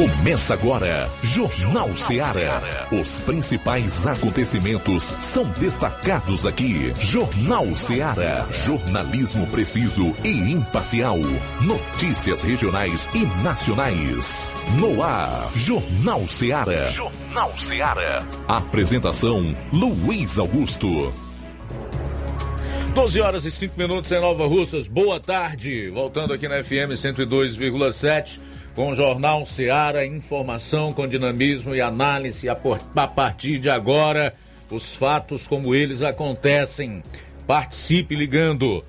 Começa agora, Jornal Ceará. Os principais acontecimentos são destacados aqui. Jornal Ceará. Jornalismo preciso e imparcial. Notícias regionais e nacionais. No ar, Jornal Ceará. Jornal Ceará. Apresentação: Luiz Augusto. 12 horas e 5 minutos em Nova Russas. Boa tarde. Voltando aqui na FM 102,7 com o Jornal Seara, informação com dinamismo e análise a, a partir de agora, os fatos como eles acontecem. Participe ligando.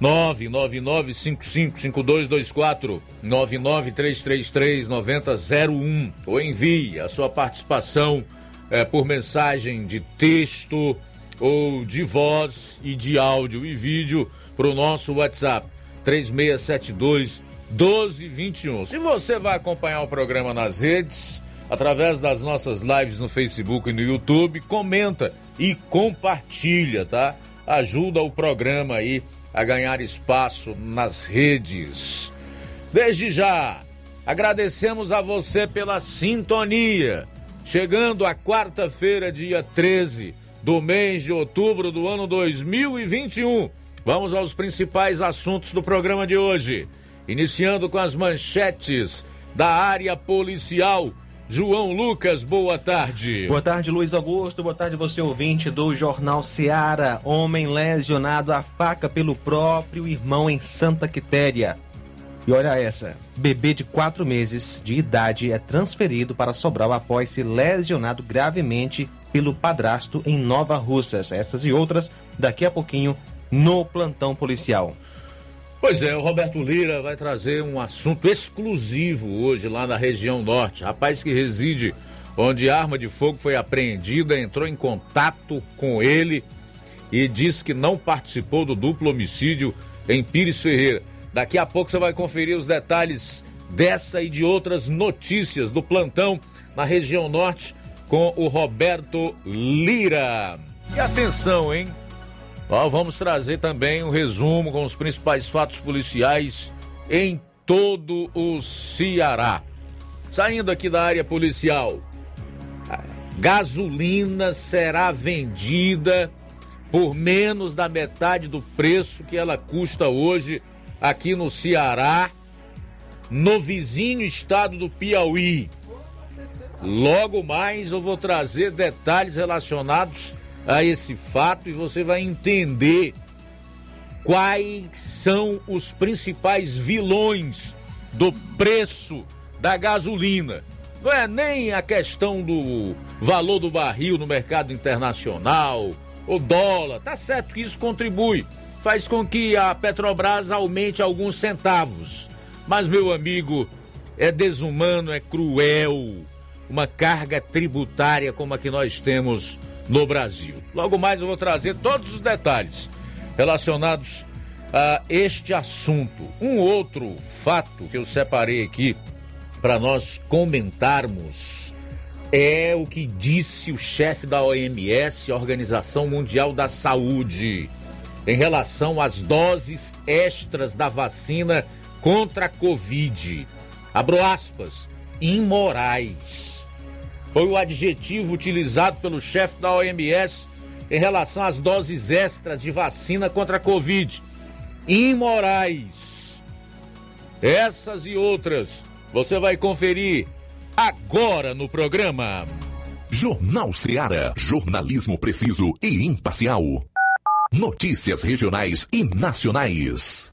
999555224 993339001 ou envie a sua participação é, por mensagem de texto ou de voz e de áudio e vídeo para o nosso WhatsApp 3672 1221. Se você vai acompanhar o programa nas redes, através das nossas lives no Facebook e no YouTube, comenta e compartilha, tá? Ajuda o programa aí a ganhar espaço nas redes. Desde já, agradecemos a você pela sintonia. Chegando a quarta-feira, dia 13 do mês de outubro do ano 2021. Vamos aos principais assuntos do programa de hoje. Iniciando com as manchetes da área policial. João Lucas, boa tarde. Boa tarde, Luiz Augusto. Boa tarde, você ouvinte do Jornal Seara. Homem lesionado a faca pelo próprio irmão em Santa Quitéria. E olha essa: bebê de quatro meses de idade é transferido para Sobral após ser lesionado gravemente pelo padrasto em Nova Russas. Essas e outras daqui a pouquinho no plantão policial. Pois é, o Roberto Lira vai trazer um assunto exclusivo hoje lá na região norte. Rapaz que reside onde arma de fogo foi apreendida, entrou em contato com ele e disse que não participou do duplo homicídio em Pires Ferreira. Daqui a pouco você vai conferir os detalhes dessa e de outras notícias do plantão na região norte com o Roberto Lira. E atenção, hein? Ó, vamos trazer também um resumo com os principais fatos policiais em todo o Ceará. Saindo aqui da área policial, gasolina será vendida por menos da metade do preço que ela custa hoje aqui no Ceará, no vizinho estado do Piauí. Logo mais eu vou trazer detalhes relacionados a esse fato e você vai entender quais são os principais vilões do preço da gasolina. Não é nem a questão do valor do barril no mercado internacional, o dólar, tá certo que isso contribui, faz com que a Petrobras aumente alguns centavos. Mas, meu amigo, é desumano, é cruel uma carga tributária como a que nós temos no Brasil. Logo mais eu vou trazer todos os detalhes relacionados a este assunto. Um outro fato que eu separei aqui para nós comentarmos é o que disse o chefe da OMS, Organização Mundial da Saúde, em relação às doses extras da vacina contra a Covid. Abro aspas, imorais foi o adjetivo utilizado pelo chefe da OMS em relação às doses extras de vacina contra a Covid. Imorais. Essas e outras você vai conferir agora no programa. Jornal Seara. Jornalismo preciso e imparcial. Notícias regionais e nacionais.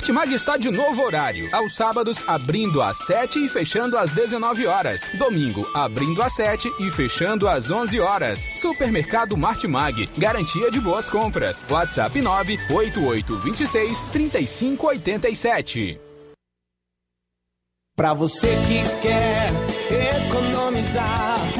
Martimag está de novo horário. Aos sábados, abrindo às 7 e fechando às 19 horas. Domingo, abrindo às 7 e fechando às 11 horas. Supermercado Martimag. Garantia de boas compras. WhatsApp 98826 3587. Para você que quer economizar.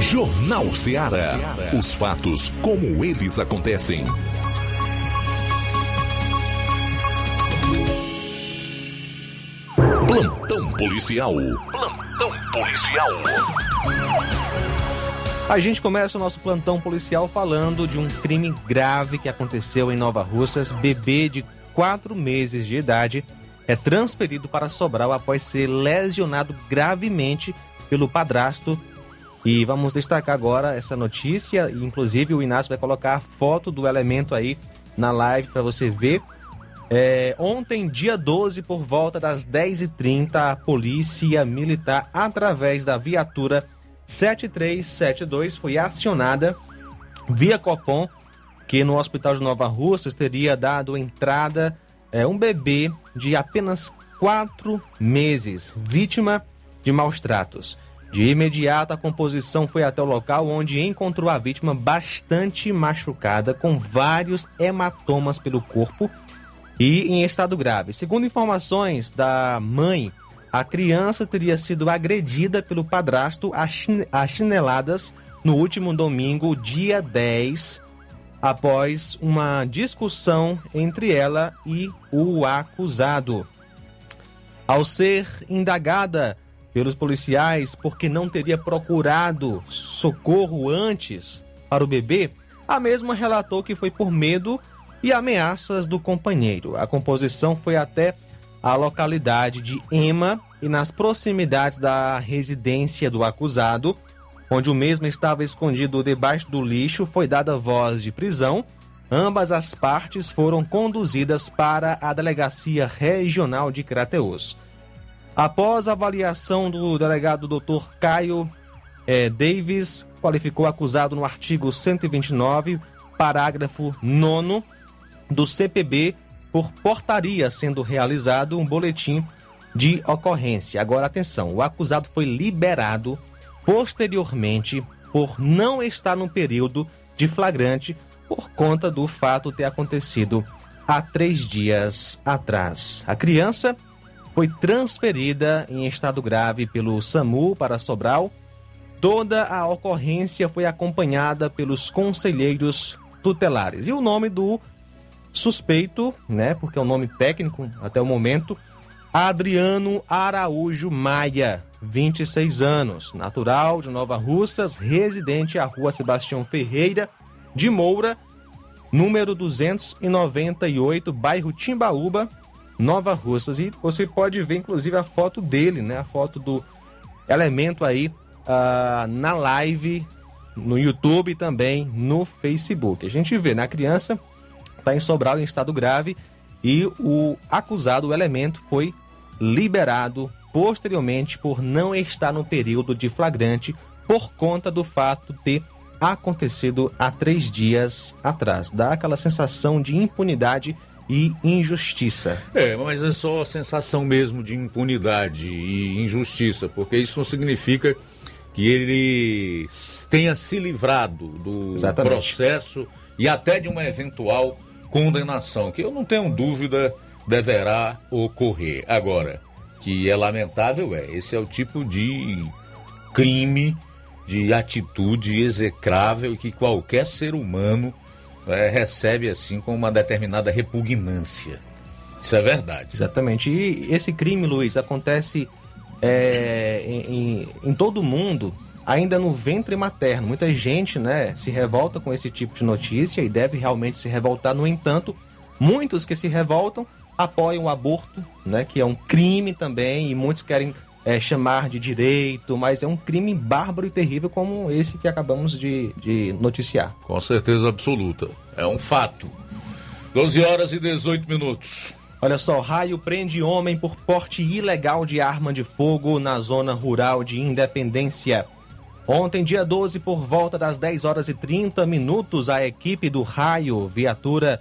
Jornal Ceará. Os fatos como eles acontecem. Plantão policial. Plantão policial. A gente começa o nosso plantão policial falando de um crime grave que aconteceu em Nova Russas. Bebê de 4 meses de idade é transferido para Sobral após ser lesionado gravemente pelo padrasto e vamos destacar agora essa notícia, inclusive o Inácio vai colocar a foto do elemento aí na live para você ver. É, ontem, dia 12, por volta das 10h30, a Polícia Militar, através da viatura 7372, foi acionada via Copom, que no Hospital de Nova Russas teria dado entrada é, um bebê de apenas 4 meses, vítima de maus tratos. De imediato, a composição foi até o local onde encontrou a vítima bastante machucada, com vários hematomas pelo corpo e em estado grave. Segundo informações da mãe, a criança teria sido agredida pelo padrasto a chineladas no último domingo, dia 10, após uma discussão entre ela e o acusado. Ao ser indagada pelos policiais porque não teria procurado socorro antes para o bebê, a mesma relatou que foi por medo e ameaças do companheiro. A composição foi até a localidade de Ema e nas proximidades da residência do acusado, onde o mesmo estava escondido debaixo do lixo, foi dada voz de prisão. Ambas as partes foram conduzidas para a Delegacia Regional de Crateus. Após a avaliação do delegado Dr. Caio eh, Davis, qualificou acusado no artigo 129, parágrafo 9 do CPB, por portaria sendo realizado um boletim de ocorrência. Agora, atenção: o acusado foi liberado posteriormente por não estar no período de flagrante por conta do fato ter acontecido há três dias atrás. A criança foi transferida em estado grave pelo SAMU para Sobral. Toda a ocorrência foi acompanhada pelos conselheiros tutelares. E o nome do suspeito, né, porque é o um nome técnico até o momento, Adriano Araújo Maia, 26 anos, natural de Nova Russas, residente à rua Sebastião Ferreira de Moura, número 298, bairro Timbaúba, Nova Russas. E você pode ver, inclusive, a foto dele, né? A foto do elemento aí uh, na live, no YouTube e também no Facebook. A gente vê, na né? criança está em Sobral em estado grave e o acusado, o elemento, foi liberado posteriormente por não estar no período de flagrante por conta do fato de ter acontecido há três dias atrás. Dá aquela sensação de impunidade e injustiça. É, mas é só a sensação mesmo de impunidade e injustiça, porque isso não significa que ele tenha se livrado do Exatamente. processo e até de uma eventual condenação, que eu não tenho dúvida deverá ocorrer. Agora, que é lamentável é, esse é o tipo de crime, de atitude execrável que qualquer ser humano é, recebe assim com uma determinada repugnância. Isso é verdade. Exatamente. E esse crime, Luiz, acontece é, em, em, todo o mundo, ainda no ventre materno. Muita gente né, se revolta com esse tipo de notícia e deve realmente se revoltar. No entanto, muitos que se revoltam apoiam o aborto, né, que é um crime também, e muitos querem é, chamar de direito, mas é um crime bárbaro e terrível como esse que acabamos de, de noticiar. Com certeza absoluta. É um fato. 12 horas e 18 minutos. Olha só, raio prende homem por porte ilegal de arma de fogo na zona rural de Independência. Ontem, dia 12, por volta das 10 horas e 30 minutos, a equipe do raio, viatura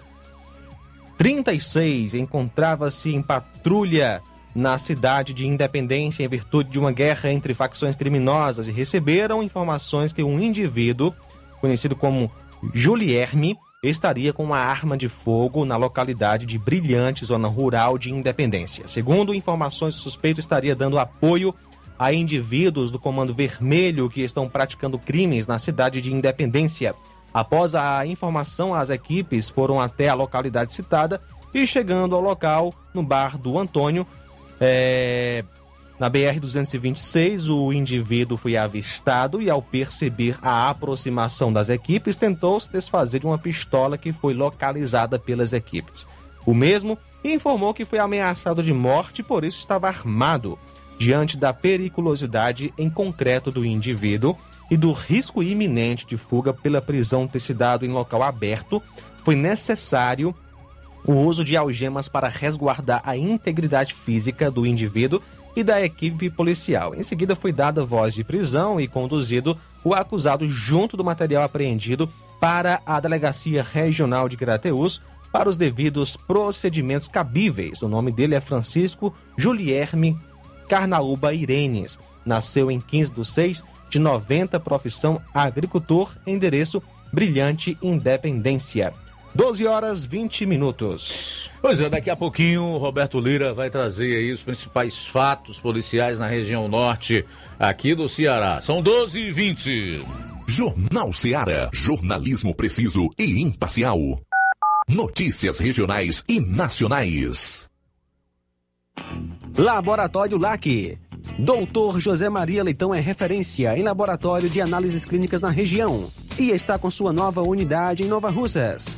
36, encontrava-se em patrulha na cidade de Independência em virtude de uma guerra entre facções criminosas e receberam informações que um indivíduo, conhecido como Julierme, estaria com uma arma de fogo na localidade de Brilhante, zona rural de Independência. Segundo informações, o suspeito estaria dando apoio a indivíduos do Comando Vermelho que estão praticando crimes na cidade de Independência. Após a informação, as equipes foram até a localidade citada e chegando ao local, no bar do Antônio, é, na BR-226, o indivíduo foi avistado e, ao perceber a aproximação das equipes, tentou se desfazer de uma pistola que foi localizada pelas equipes. O mesmo informou que foi ameaçado de morte e, por isso, estava armado. Diante da periculosidade em concreto do indivíduo e do risco iminente de fuga pela prisão ter se dado em local aberto, foi necessário o uso de algemas para resguardar a integridade física do indivíduo e da equipe policial. Em seguida, foi dada voz de prisão e conduzido o acusado junto do material apreendido para a Delegacia Regional de Crateús para os devidos procedimentos cabíveis. O nome dele é Francisco Julierme Carnaúba Irenes. Nasceu em 15 de 6 de 90, profissão agricultor, endereço Brilhante Independência. 12 horas 20 minutos. Pois é, daqui a pouquinho o Roberto Lira vai trazer aí os principais fatos policiais na região norte aqui do Ceará. São 12 e 20. Jornal Ceará, jornalismo preciso e imparcial. Notícias regionais e nacionais. Laboratório LAC. Doutor José Maria Leitão é referência em laboratório de análises clínicas na região e está com sua nova unidade em Nova Russas.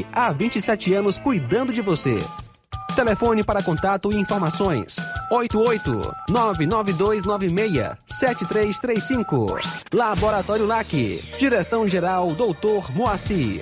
há 27 anos cuidando de você. Telefone para contato e informações: 88-99296-7335. Laboratório LAC. Direção-Geral Dr. Moacir.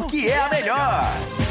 porque é a melhor.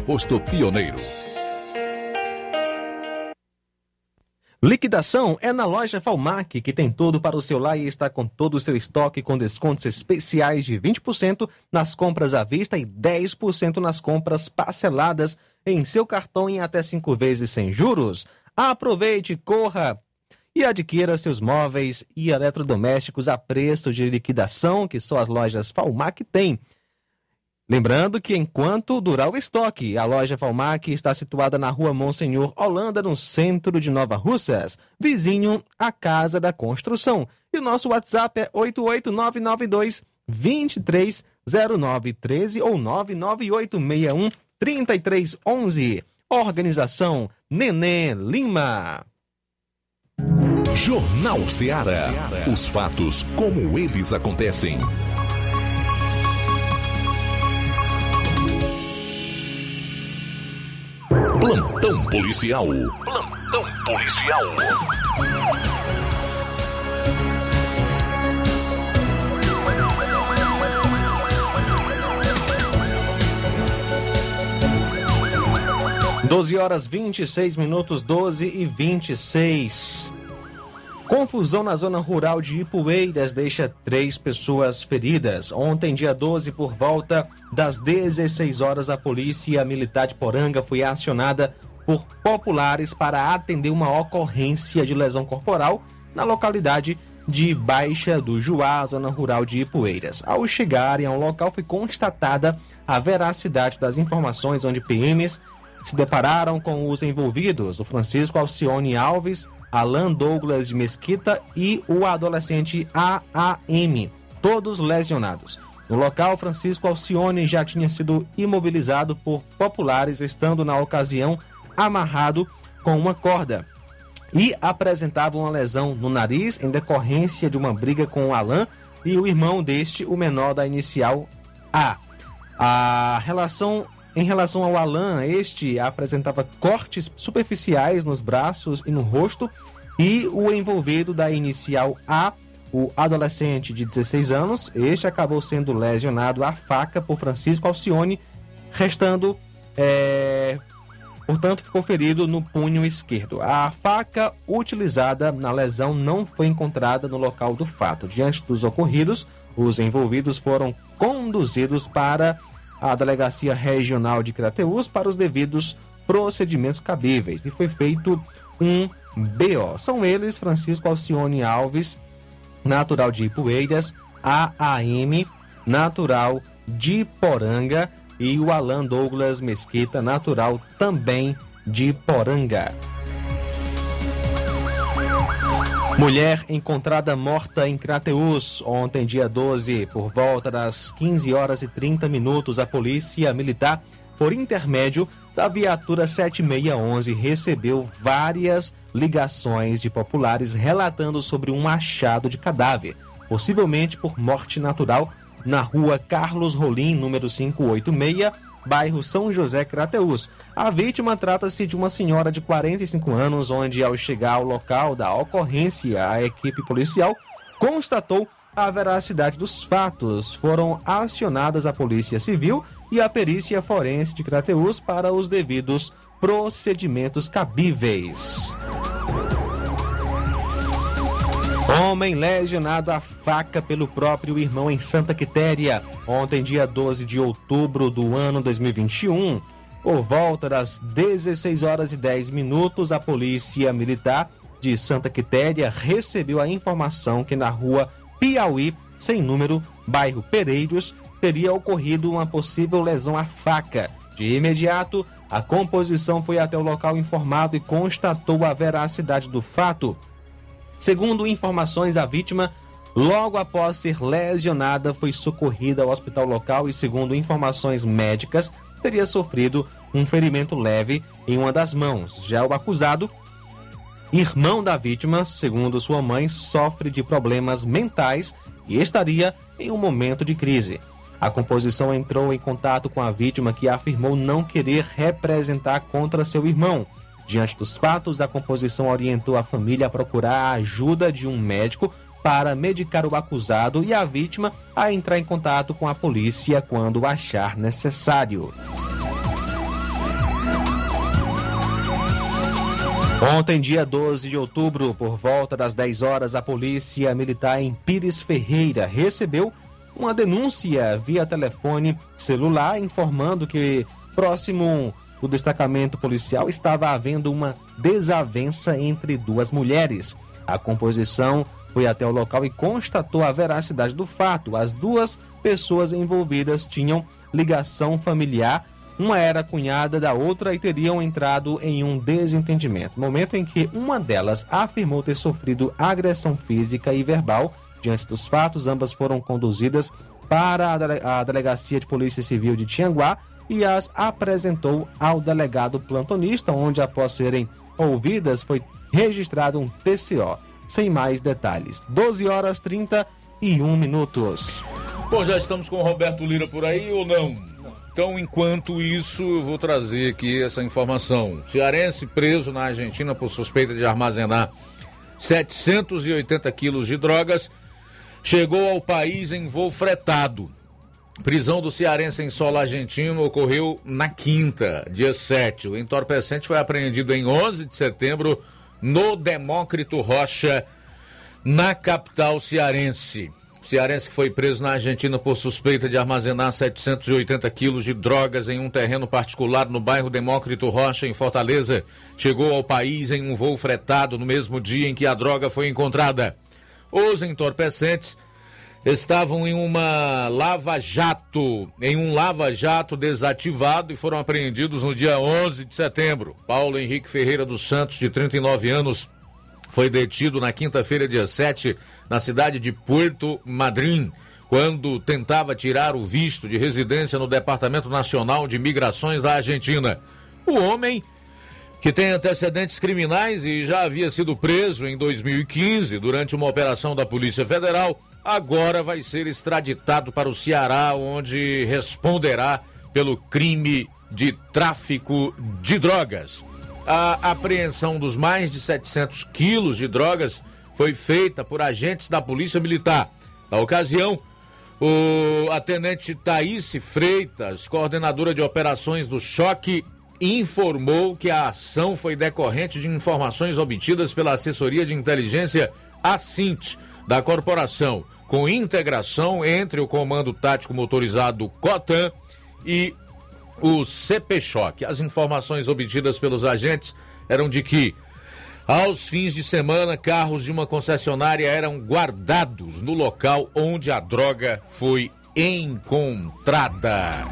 posto Pioneiro. Liquidação é na loja Falmac, que tem tudo para o seu lar e está com todo o seu estoque com descontos especiais de 20% nas compras à vista e 10% nas compras parceladas em seu cartão em até cinco vezes sem juros. Aproveite, corra e adquira seus móveis e eletrodomésticos a preço de liquidação que só as lojas Falmac têm. Lembrando que enquanto durar o estoque, a loja Falmac está situada na rua Monsenhor Holanda, no centro de Nova Russas, vizinho à Casa da Construção. E o nosso WhatsApp é 88992 230913 ou 99861 3311. Organização Nenê Lima. Jornal Ceará. Os fatos como eles acontecem. Plantão policial. Plantão policial. Doze horas 26 minutos, 12 e 26. Confusão na zona rural de Ipueiras deixa três pessoas feridas. Ontem, dia 12, por volta das 16 horas, a polícia militar de Poranga foi acionada por populares para atender uma ocorrência de lesão corporal na localidade de Baixa do Juá, zona rural de Ipueiras. Ao chegarem ao local, foi constatada a veracidade das informações, onde PMs se depararam com os envolvidos, o Francisco Alcione Alves, Alan Douglas de Mesquita e o adolescente AAM, todos lesionados. No local, Francisco Alcione já tinha sido imobilizado por populares, estando na ocasião amarrado com uma corda e apresentava uma lesão no nariz em decorrência de uma briga com Alan e o irmão deste, o menor da inicial A. A relação em relação ao Alan, este apresentava cortes superficiais nos braços e no rosto, e o envolvido da inicial A, o adolescente de 16 anos, este acabou sendo lesionado à faca por Francisco Alcione, restando, é, portanto, ficou ferido no punho esquerdo. A faca utilizada na lesão não foi encontrada no local do fato. Diante dos ocorridos, os envolvidos foram conduzidos para à Delegacia Regional de Crateús para os devidos procedimentos cabíveis e foi feito um BO. São eles Francisco Alcione Alves, natural de Ipueiras, AAM, natural de Poranga e o Alan Douglas Mesquita, natural também de Poranga. Mulher encontrada morta em Crateus ontem, dia 12, por volta das 15 horas e 30 minutos, a polícia militar, por intermédio da viatura 7611, recebeu várias ligações de populares relatando sobre um achado de cadáver, possivelmente por morte natural, na rua Carlos Rolim, número 586, bairro São José Crateus. A vítima trata-se de uma senhora de 45 anos, onde ao chegar ao local da ocorrência, a equipe policial constatou a veracidade dos fatos. Foram acionadas a Polícia Civil e a Perícia Forense de Crateus para os devidos procedimentos cabíveis. Homem lesionado a faca pelo próprio irmão em Santa Quitéria. Ontem, dia 12 de outubro do ano 2021, por volta das 16 horas e 10 minutos, a Polícia Militar de Santa Quitéria recebeu a informação que na rua Piauí, sem número, bairro Pereiros, teria ocorrido uma possível lesão à faca. De imediato, a composição foi até o local informado e constatou a veracidade do fato. Segundo informações, a vítima, logo após ser lesionada, foi socorrida ao hospital local e, segundo informações médicas, teria sofrido um ferimento leve em uma das mãos. Já o acusado, irmão da vítima, segundo sua mãe, sofre de problemas mentais e estaria em um momento de crise. A composição entrou em contato com a vítima que afirmou não querer representar contra seu irmão Diante dos fatos, a composição orientou a família a procurar a ajuda de um médico para medicar o acusado e a vítima a entrar em contato com a polícia quando achar necessário. Ontem, dia 12 de outubro, por volta das 10 horas, a Polícia Militar em Pires Ferreira recebeu uma denúncia via telefone celular informando que próximo do destacamento policial estava havendo uma desavença entre duas mulheres. A composição foi até o local e constatou a veracidade do fato. As duas pessoas envolvidas tinham ligação familiar, uma era cunhada da outra e teriam entrado em um desentendimento. Momento em que uma delas afirmou ter sofrido agressão física e verbal. Diante dos fatos, ambas foram conduzidas para a dele- a Delegacia de Polícia Civil de Tianguá e as apresentou ao delegado plantonista, onde, após serem ouvidas, foi registrado um TCO. Sem mais detalhes. 12 horas 31 minutos. Bom, já estamos com o Roberto Lira por aí ou não? Então, enquanto isso, eu vou trazer aqui essa informação. Cearense preso na Argentina por suspeita de armazenar 780 quilos de drogas chegou ao país em voo fretado. Prisão do cearense em solo argentino ocorreu na quinta, dia 7. O entorpecente foi apreendido em 11 de setembro no Demócrito Rocha, na capital cearense. O cearense que foi preso na Argentina por suspeita de armazenar 780 quilos de drogas em um terreno particular no bairro Demócrito Rocha, em Fortaleza, chegou ao país em um voo fretado no mesmo dia em que a droga foi encontrada. Os entorpecentes estavam em uma lava-jato, em um lava-jato desativado e foram apreendidos no dia 11 de setembro. Paulo Henrique Ferreira dos Santos, de 39 anos, foi detido na quinta-feira, dia 7, na cidade de Puerto Madryn, quando tentava tirar o visto de residência no Departamento Nacional de Migrações da Argentina. O homem que tem antecedentes criminais e já havia sido preso em 2015 durante uma operação da Polícia Federal, agora vai ser extraditado para o Ceará, onde responderá pelo crime de tráfico de drogas. A apreensão dos mais de 700 quilos de drogas foi feita por agentes da Polícia Militar. Na ocasião, o a tenente Thaís Freitas, coordenadora de operações do choque, informou que a ação foi decorrente de informações obtidas pela assessoria de inteligência ACINT da corporação, com integração entre o Comando Tático Motorizado COTAN e o CP. As informações obtidas pelos agentes eram de que aos fins de semana, carros de uma concessionária eram guardados no local onde a droga foi encontrada.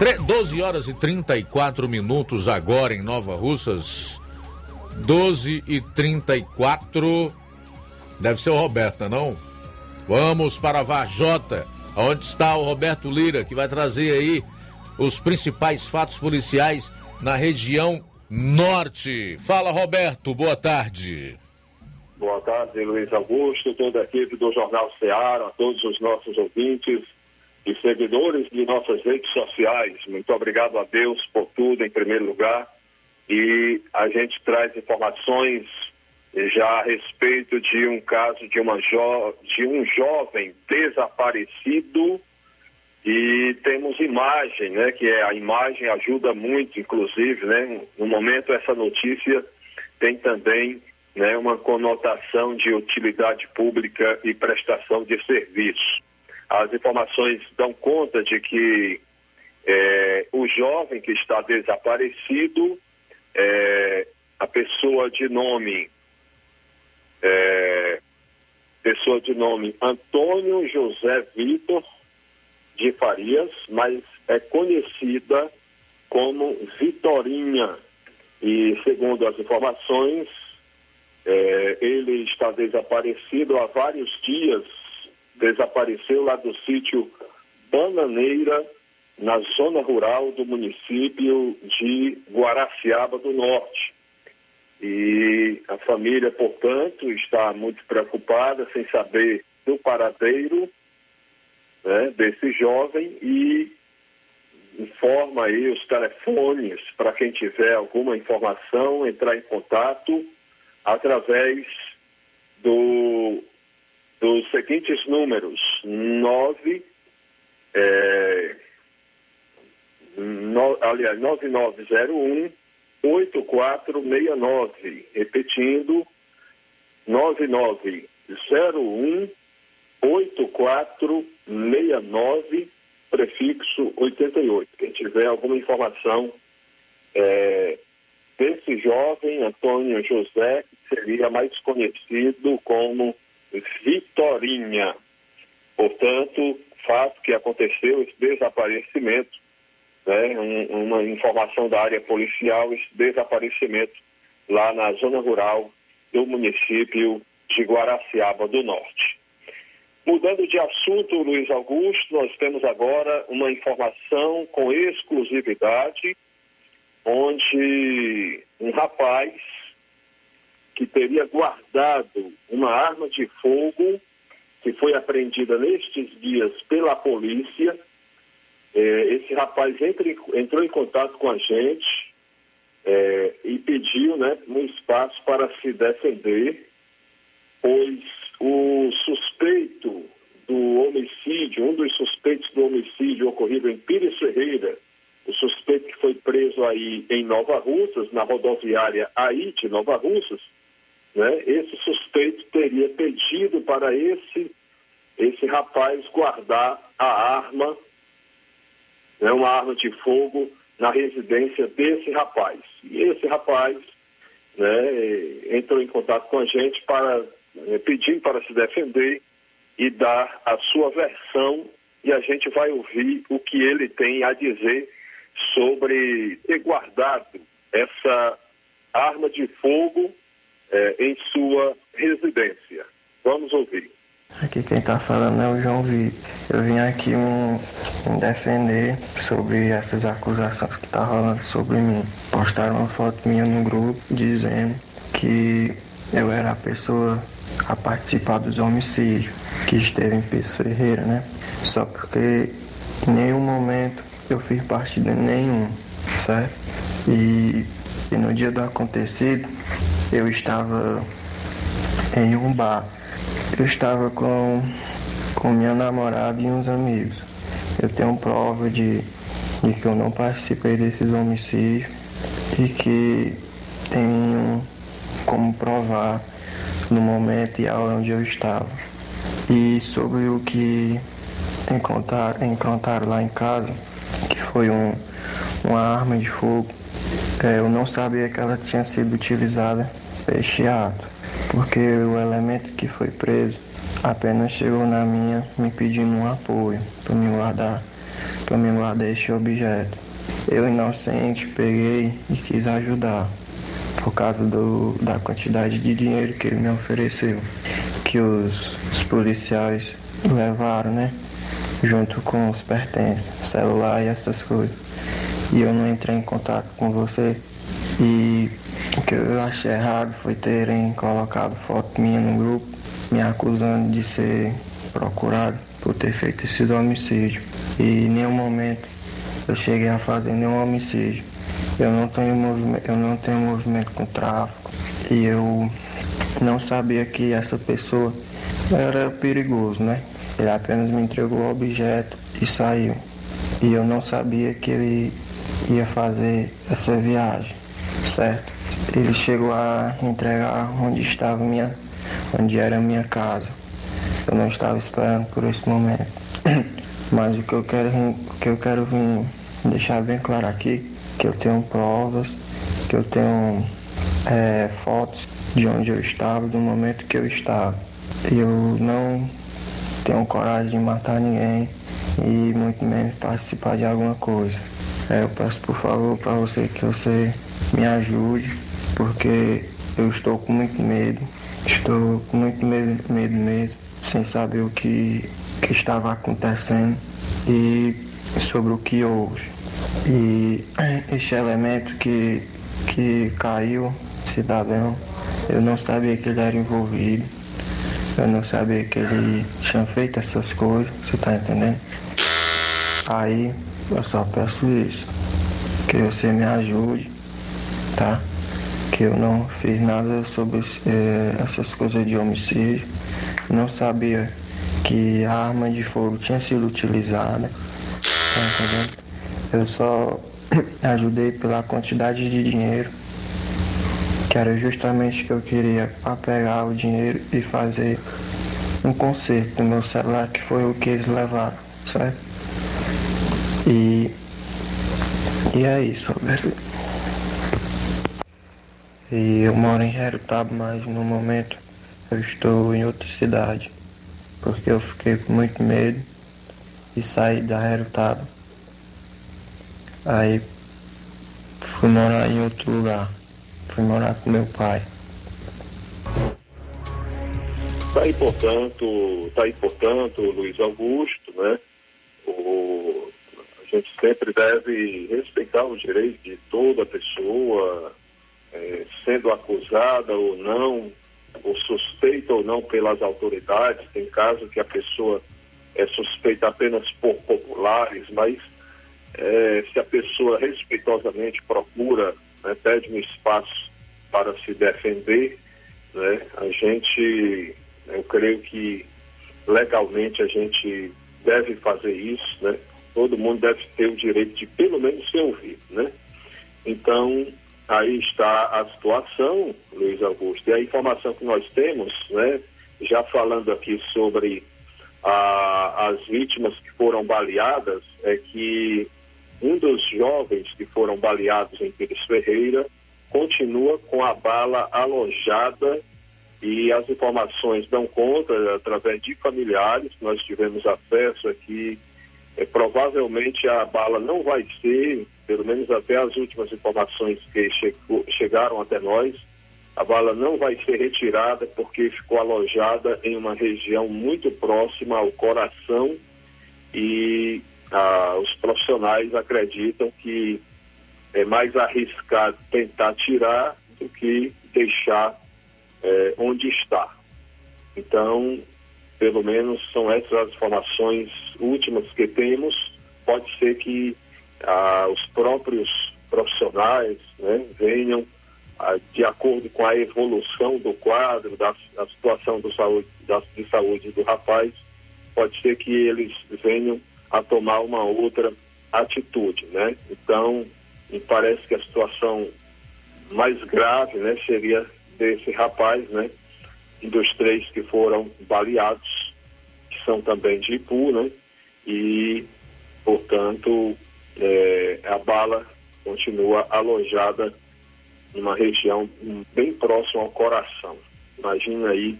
Tre- 12 horas e 34 minutos agora em Nova Russas. 12 e 34. Deve ser o Roberto, não? Vamos para a Vajota, onde está o Roberto Lira, que vai trazer aí os principais fatos policiais na região norte. Fala, Roberto, boa tarde. Boa tarde, Luiz Augusto, toda a equipe do Jornal Ceará, a todos os nossos ouvintes e seguidores de nossas redes sociais. Muito obrigado a Deus por tudo, em primeiro lugar. E a gente traz informações já a respeito de um caso de, uma jo de um jovem desaparecido e temos imagem, né? Que é, a imagem ajuda muito, inclusive, né? No momento essa notícia tem também né, uma conotação de utilidade pública e prestação de serviço. As informações dão conta de que é, o jovem que está desaparecido, é, a pessoa de nome é, pessoa de nome Antônio José Vitor de Farias, mas é conhecida como Vitorinha. E segundo as informações, é, ele está desaparecido há vários dias. Desapareceu lá do sítio Bananeira, na zona rural do município de Guaraciaba do Norte. E a família, portanto, está muito preocupada sem saber do paradeiro né, desse jovem e informa aí os telefones para quem tiver alguma informação entrar em contato através do, dos seguintes números: 9, é, no, aliás, 9901 8469. Repetindo, 9901 8469, prefixo 88. Quem tiver alguma informação é, desse jovem Antônio José, que seria mais conhecido como Vitorinha. Portanto, fato que aconteceu esse desaparecimento, né, um, uma informação da área policial, esse desaparecimento lá na zona rural do município de Guaraciaba do Norte. Mudando de assunto, Luiz Augusto, nós temos agora uma informação com exclusividade, onde um rapaz que teria guardado uma arma de fogo que foi apreendida nestes dias pela polícia. É, esse rapaz entre, entrou em contato com a gente é, e pediu né, um espaço para se defender, pois o suspeito do homicídio, um dos suspeitos do homicídio ocorrido em Pires Ferreira, o suspeito que foi preso aí em Nova Russas, na rodoviária AIT Nova Russas, né, esse suspeito teria pedido para esse, esse rapaz guardar a arma, né, uma arma de fogo, na residência desse rapaz. E esse rapaz né, entrou em contato com a gente para é, pedindo para se defender e dar a sua versão e a gente vai ouvir o que ele tem a dizer sobre ter guardado essa arma de fogo é, em sua residência. Vamos ouvir. Aqui quem está falando é o João Vitor. Eu vim aqui me, me, defender sobre essas acusações que tá rolando sobre mim. Postaram uma foto minha no grupo dizendo que eu era a pessoa a participar dos homicídios que esteve em Pires Ferreira, né? Só porque em nenhum momento eu fiz parte de nenhum, certo? E, e no dia do acontecido eu estava em um bar. Eu estava com, com minha namorada e uns amigos. Eu tenho prova de, de que eu não participei desses homicídios e que tenho como provar no momento e a hora onde eu estava. E sobre o que encontraram, encontraram lá em casa, que foi um, uma arma de fogo, é, eu não sabia que ela tinha sido utilizada para este ato, porque o elemento que foi preso apenas chegou na minha me pedindo um apoio para me guardar, para me guardar este objeto. Eu inocente peguei e quis ajudar por causa do, da quantidade de dinheiro que ele me ofereceu, que os, os policiais levaram, né? Junto com os pertences, celular e essas coisas. E eu não entrei em contato com você. E que eu achei errado foi terem colocado foto minha no grupo, me acusando de ser procurado por ter feito esses homicídios. E em nenhum momento eu cheguei a fazer nenhum homicídio. Eu não tenho movimento, eu não tenho movimento com tráfico e eu não sabia que essa pessoa era perigoso, né? Ele apenas me entregou o objeto e saiu. E eu não sabia que ele ia fazer essa viagem, certo? Ele chegou a entregar onde estava minha, onde era minha casa. Eu não estava esperando por esse momento. Mas o que eu quero, o que eu quero vir deixar bem claro aqui que eu tenho provas, que eu tenho é, fotos de onde eu estava, do momento que eu estava. Eu não tenho coragem de matar ninguém e muito menos participar de alguma coisa. É, eu peço por favor para você que você me ajude, porque eu estou com muito medo, estou com muito medo, medo mesmo, sem saber o que, que estava acontecendo e sobre o que houve. E este elemento que, que caiu, cidadão, eu não sabia que ele era envolvido. Eu não sabia que ele tinha feito essas coisas, você tá entendendo? Aí eu só peço isso, que você me ajude, tá? Que eu não fiz nada sobre eh, essas coisas de homicídio. Não sabia que a arma de fogo tinha sido utilizada, tá? Eu só ajudei pela quantidade de dinheiro, que era justamente o que eu queria, para pegar o dinheiro e fazer um conserto no meu celular, que foi o que eles levaram, certo? E, e é isso, Roberto. E eu moro em Herutaba, mas no momento eu estou em outra cidade. Porque eu fiquei com muito medo e saí da Herutaba. Aí fui morar em outro lugar. Fui morar com meu pai. Tá aí, portanto, tá aí, portanto, Luiz Augusto, né? O, a gente sempre deve respeitar os direitos de toda pessoa, eh, sendo acusada ou não, ou suspeita ou não pelas autoridades. Tem caso que a pessoa é suspeita apenas por populares, mas eh, se a pessoa respeitosamente procura, né, pede um espaço para se defender, né, a gente eu creio que legalmente a gente deve fazer isso, né? Todo mundo deve ter o direito de pelo menos ser ouvido, né? Então, aí está a situação, Luiz Augusto, e a informação que nós temos, né? Já falando aqui sobre a, as vítimas que foram baleadas, é que um dos jovens que foram baleados em Pires Ferreira continua com a bala alojada e as informações dão conta, através de familiares, nós tivemos acesso aqui, é, provavelmente a bala não vai ser, pelo menos até as últimas informações que chegou, chegaram até nós, a bala não vai ser retirada porque ficou alojada em uma região muito próxima ao coração e ah, os profissionais acreditam que é mais arriscado tentar tirar do que deixar é, onde está. Então, pelo menos são essas as informações últimas que temos. Pode ser que ah, os próprios profissionais né, venham, ah, de acordo com a evolução do quadro, da, da situação do saúde, da, de saúde do rapaz, pode ser que eles venham a tomar uma outra atitude, né? Então, me parece que a situação mais grave, né, seria desse rapaz, né? E dos três que foram baleados, que são também de Ipu, né? E, portanto, é, a bala continua alojada numa região bem próxima ao coração. Imagina aí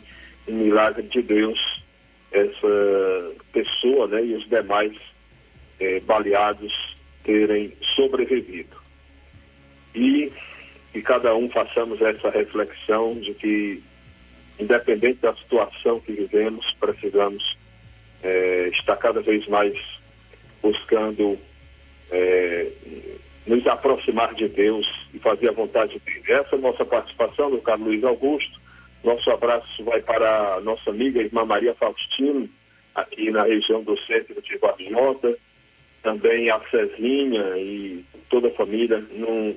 um milagre de Deus essa pessoa, né? E os demais é, baleados terem sobrevivido. E que cada um façamos essa reflexão de que, independente da situação que vivemos, precisamos é, estar cada vez mais buscando é, nos aproximar de Deus e fazer a vontade dele. Essa é a nossa participação, meu caro Luiz Augusto. Nosso abraço vai para a nossa amiga irmã Maria Faustino, aqui na região do centro de Guardiota, também a Cezinha e toda a família, num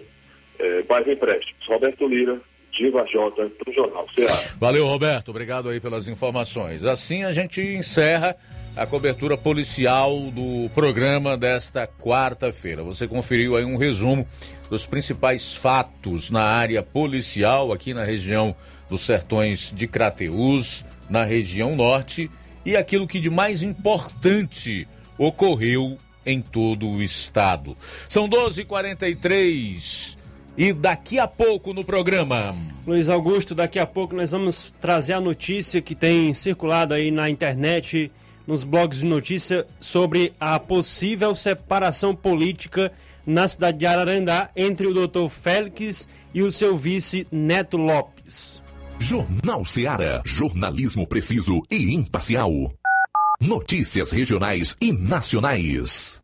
é, bairro Empréstimos. Roberto Lira, Diva J, do Jornal Ceará. Valeu, Roberto. Obrigado aí pelas informações. Assim a gente encerra a cobertura policial do programa desta quarta-feira. Você conferiu aí um resumo dos principais fatos na área policial aqui na região dos Sertões de Crateús, na região norte, e aquilo que de mais importante ocorreu em todo o estado. São 12h43. E daqui a pouco no programa. Luiz Augusto, daqui a pouco nós vamos trazer a notícia que tem circulado aí na internet, nos blogs de notícia, sobre a possível separação política na cidade de Ararendá entre o doutor Félix e o seu vice Neto Lopes. Jornal Seara. Jornalismo preciso e imparcial. Notícias regionais e nacionais.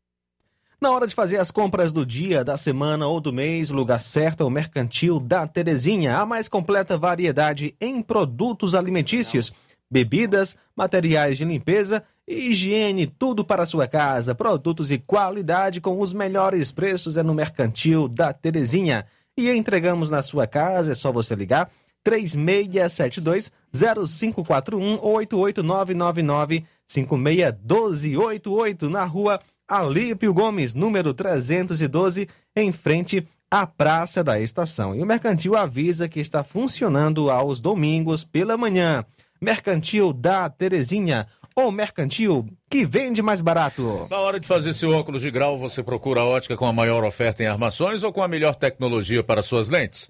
Na hora de fazer as compras do dia, da semana ou do mês, o lugar certo é o Mercantil da Terezinha. A mais completa variedade em produtos alimentícios, bebidas, materiais de limpeza e higiene, tudo para a sua casa. Produtos e qualidade com os melhores preços é no Mercantil da Terezinha. E entregamos na sua casa, é só você ligar 3672 0541 ou 88999 561288 na rua Alípio Gomes, número 312, em frente à Praça da Estação. E o Mercantil avisa que está funcionando aos domingos pela manhã. Mercantil da Terezinha, o mercantil que vende mais barato. Na hora de fazer seu óculos de grau, você procura a ótica com a maior oferta em armações ou com a melhor tecnologia para suas lentes?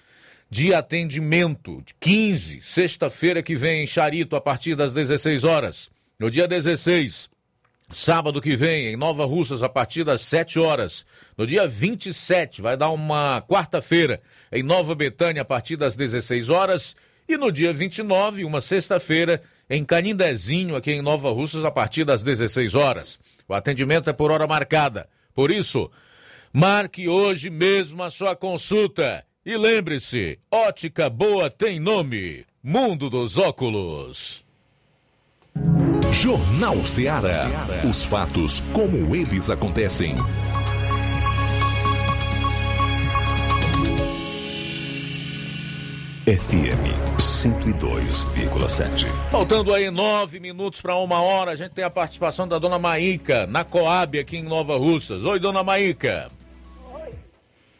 de atendimento. 15, sexta-feira que vem em Charito, a partir das 16 horas. No dia 16, sábado que vem, em Nova Russas, a partir das 7 horas. No dia 27, vai dar uma quarta-feira, em Nova Betânia, a partir das 16 horas. E no dia 29, uma sexta-feira, em Canindezinho, aqui em Nova Russas, a partir das 16 horas. O atendimento é por hora marcada. Por isso, marque hoje mesmo a sua consulta. E lembre-se, ótica boa tem nome. Mundo dos Óculos. Jornal Ceará. Os fatos como eles acontecem. FM 102,7. Faltando aí nove minutos para uma hora, a gente tem a participação da dona Maíca, na Coab, aqui em Nova Russas. Oi, dona Maíca.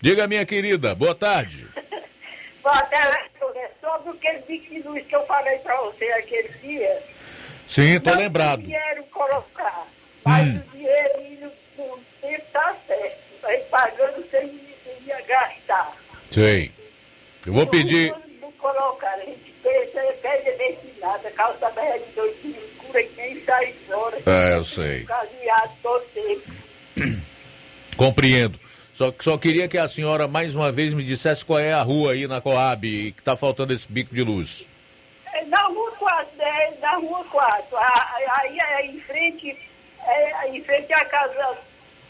Diga, minha querida, boa tarde. Boa tarde, é sobre aquele bico de luz que eu falei para você aquele dia. Sim, não lembrado. dinheiro colocar, mas Hum. o dinheirinho no tempo tá certo. Vai pagando sem ia gastar. Sei. Eu vou pedir. Não colocar, a gente pensa, pede destinada, calça velha de dois dias, escura que nem sai fora. É, eu sei. Caseado todo tempo. Compreendo. Só, só queria que a senhora mais uma vez me dissesse qual é a rua aí na Coab que tá faltando esse bico de luz. É, Na rua 4, é, na rua 4. a- Aí é em frente, é, em frente à casa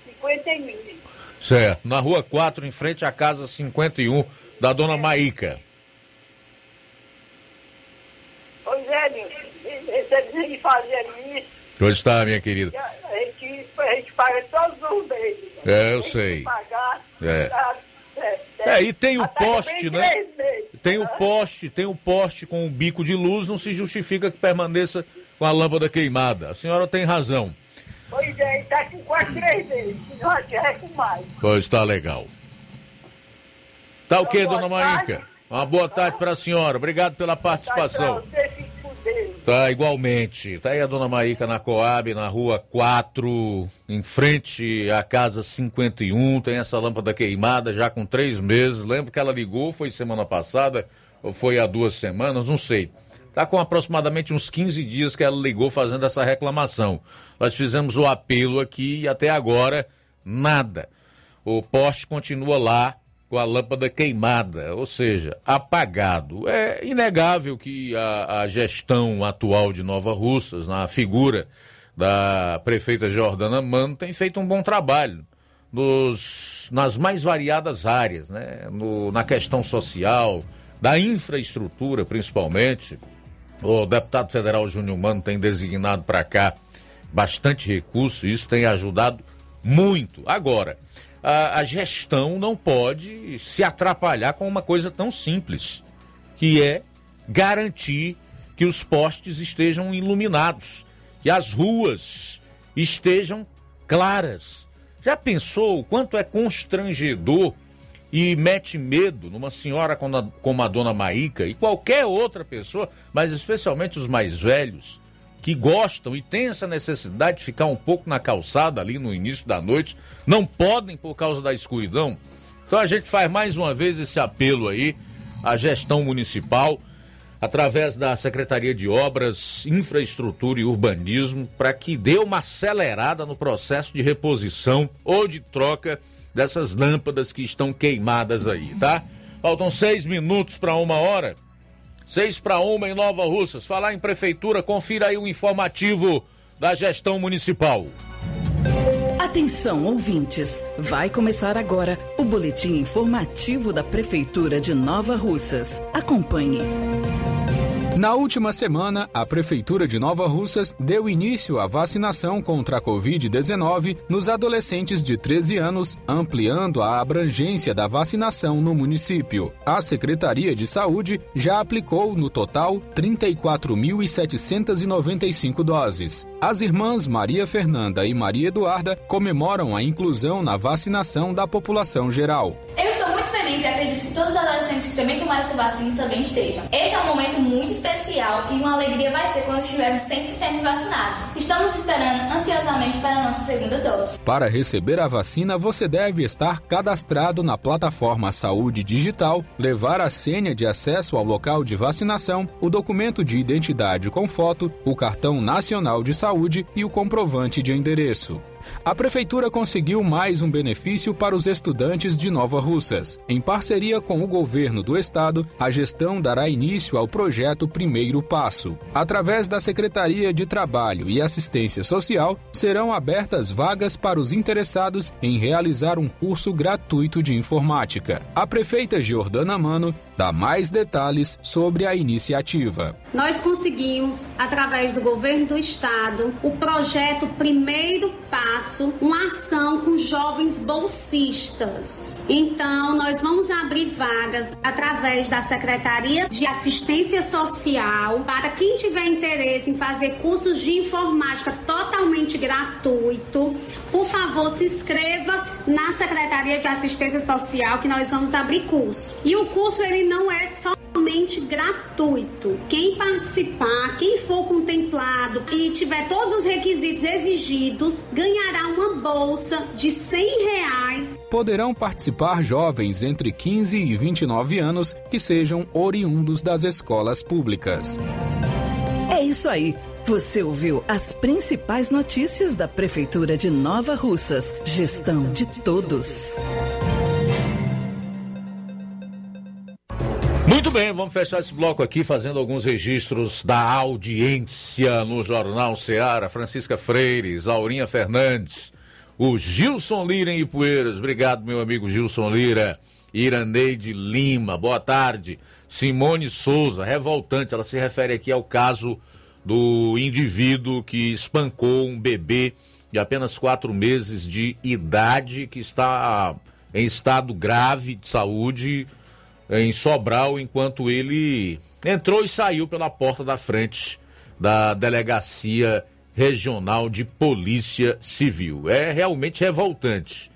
51. Certo. Na rua 4, em frente à casa 51 da dona Maíca. Pois é, meu filho, eles me fazendo isso, Onde está, minha querida? a gente, a gente paga todos os meses. É, eu que sei. Pagar, É. tá, é, É, e tem o poste, né? Tem o poste, tem o poste com o bico de luz, não se justifica que permaneça com a lâmpada queimada. A senhora tem razão. Pois é, ele tá com quase três meses, se não é com mais. Pois tá legal. Tá o quê, Então, dona boa tarde. Maíca? Uma boa tarde pra senhora. Obrigado pela participação. Pra Tá, igualmente. Tá aí a dona Maíca na Coab, na rua 4, em frente à casa 51. Tem essa lâmpada queimada já com três meses. Lembro que ela ligou, foi semana passada, ou foi há duas semanas, não sei. Tá com aproximadamente uns 15 dias que ela ligou fazendo essa reclamação. Nós fizemos o apelo aqui e até agora, nada. O poste continua lá com a lâmpada queimada, ou seja, apagado. É inegável que a, a gestão atual de Nova Russas, na figura da prefeita Jordana Mano, tem feito um bom trabalho nos, nas mais variadas áreas, né? No- na questão social, da infraestrutura principalmente. O deputado federal Júnior Mano tem designado para cá bastante recurso, isso tem ajudado muito. Agora, a, a gestão não pode se atrapalhar com uma coisa tão simples, que é garantir que os postes estejam iluminados, que as ruas estejam claras. Já pensou o quanto é constrangedor e mete medo numa senhora como a, como a dona Maíca e qualquer outra pessoa, mas especialmente os mais velhos, que gostam e têm essa necessidade de ficar um pouco na calçada ali no início da noite, não podem por causa da escuridão. Então a gente faz mais uma vez esse apelo aí à gestão municipal, através da Secretaria de Obras, Infraestrutura e Urbanismo, para que dê uma acelerada no processo de reposição ou de troca dessas lâmpadas que estão queimadas aí, tá? Faltam seis minutos para uma hora. Seis para uma em Nova Russas. Falar em prefeitura, confira aí o informativo da gestão municipal. Atenção, ouvintes! Vai começar agora o boletim informativo da Prefeitura de Nova Russas. Acompanhe. Na última semana, a Prefeitura de Nova Russas deu início à vacinação contra a Covid-19 nos adolescentes de 13 anos, ampliando a abrangência da vacinação no município. A Secretaria de Saúde já aplicou, no total, 34.795 doses. As irmãs Maria Fernanda e Maria Eduarda comemoram a inclusão na vacinação da população geral. Eu estou muito feliz e acredito que todos os adolescentes que também tomaram essa vacina também estejam. Esse é um momento muito especial e uma alegria vai ser quando estivermos 100% vacinados. Estamos esperando ansiosamente para a nossa segunda dose. Para receber a vacina, você deve estar cadastrado na plataforma Saúde Digital, levar a senha de acesso ao local de vacinação, o documento de identidade com foto, o cartão nacional de saúde e o comprovante de endereço. A prefeitura conseguiu mais um benefício para os estudantes de Nova Russas. Em parceria com o governo do estado, a gestão dará início ao projeto Primeiro Passo. Através da Secretaria de Trabalho e Assistência Social, serão abertas vagas para os interessados em realizar um curso gratuito de informática. A prefeita Giordana Mano dá mais detalhes sobre a iniciativa. Nós conseguimos, através do governo do estado, o projeto Primeiro Passo, uma ação com jovens bolsistas. Então, nós vamos abrir vagas através da Secretaria de Assistência Social para quem tiver interesse em fazer cursos de informática totalmente gratuito. Por favor, se inscreva na Secretaria de Assistência Social que nós vamos abrir curso. E o curso ele não é somente gratuito. Quem participar, quem for contemplado e tiver todos os requisitos exigidos, ganhará uma bolsa de 100 reais. Poderão participar jovens entre 15 e 29 anos que sejam oriundos das escolas públicas. É isso aí. Você ouviu as principais notícias da Prefeitura de Nova Russas. Gestão de todos. Muito bem, vamos fechar esse bloco aqui fazendo alguns registros da audiência no Jornal Ceará. Francisca Freires, Aurinha Fernandes, o Gilson Lira em Ipueiras. Obrigado, meu amigo Gilson Lira. Iraneide Lima, boa tarde. Simone Souza, revoltante. Ela se refere aqui ao caso do indivíduo que espancou um bebê de apenas quatro meses de idade que está em estado grave de saúde em Sobral enquanto ele entrou e saiu pela porta da frente da delegacia regional de polícia civil. É realmente revoltante.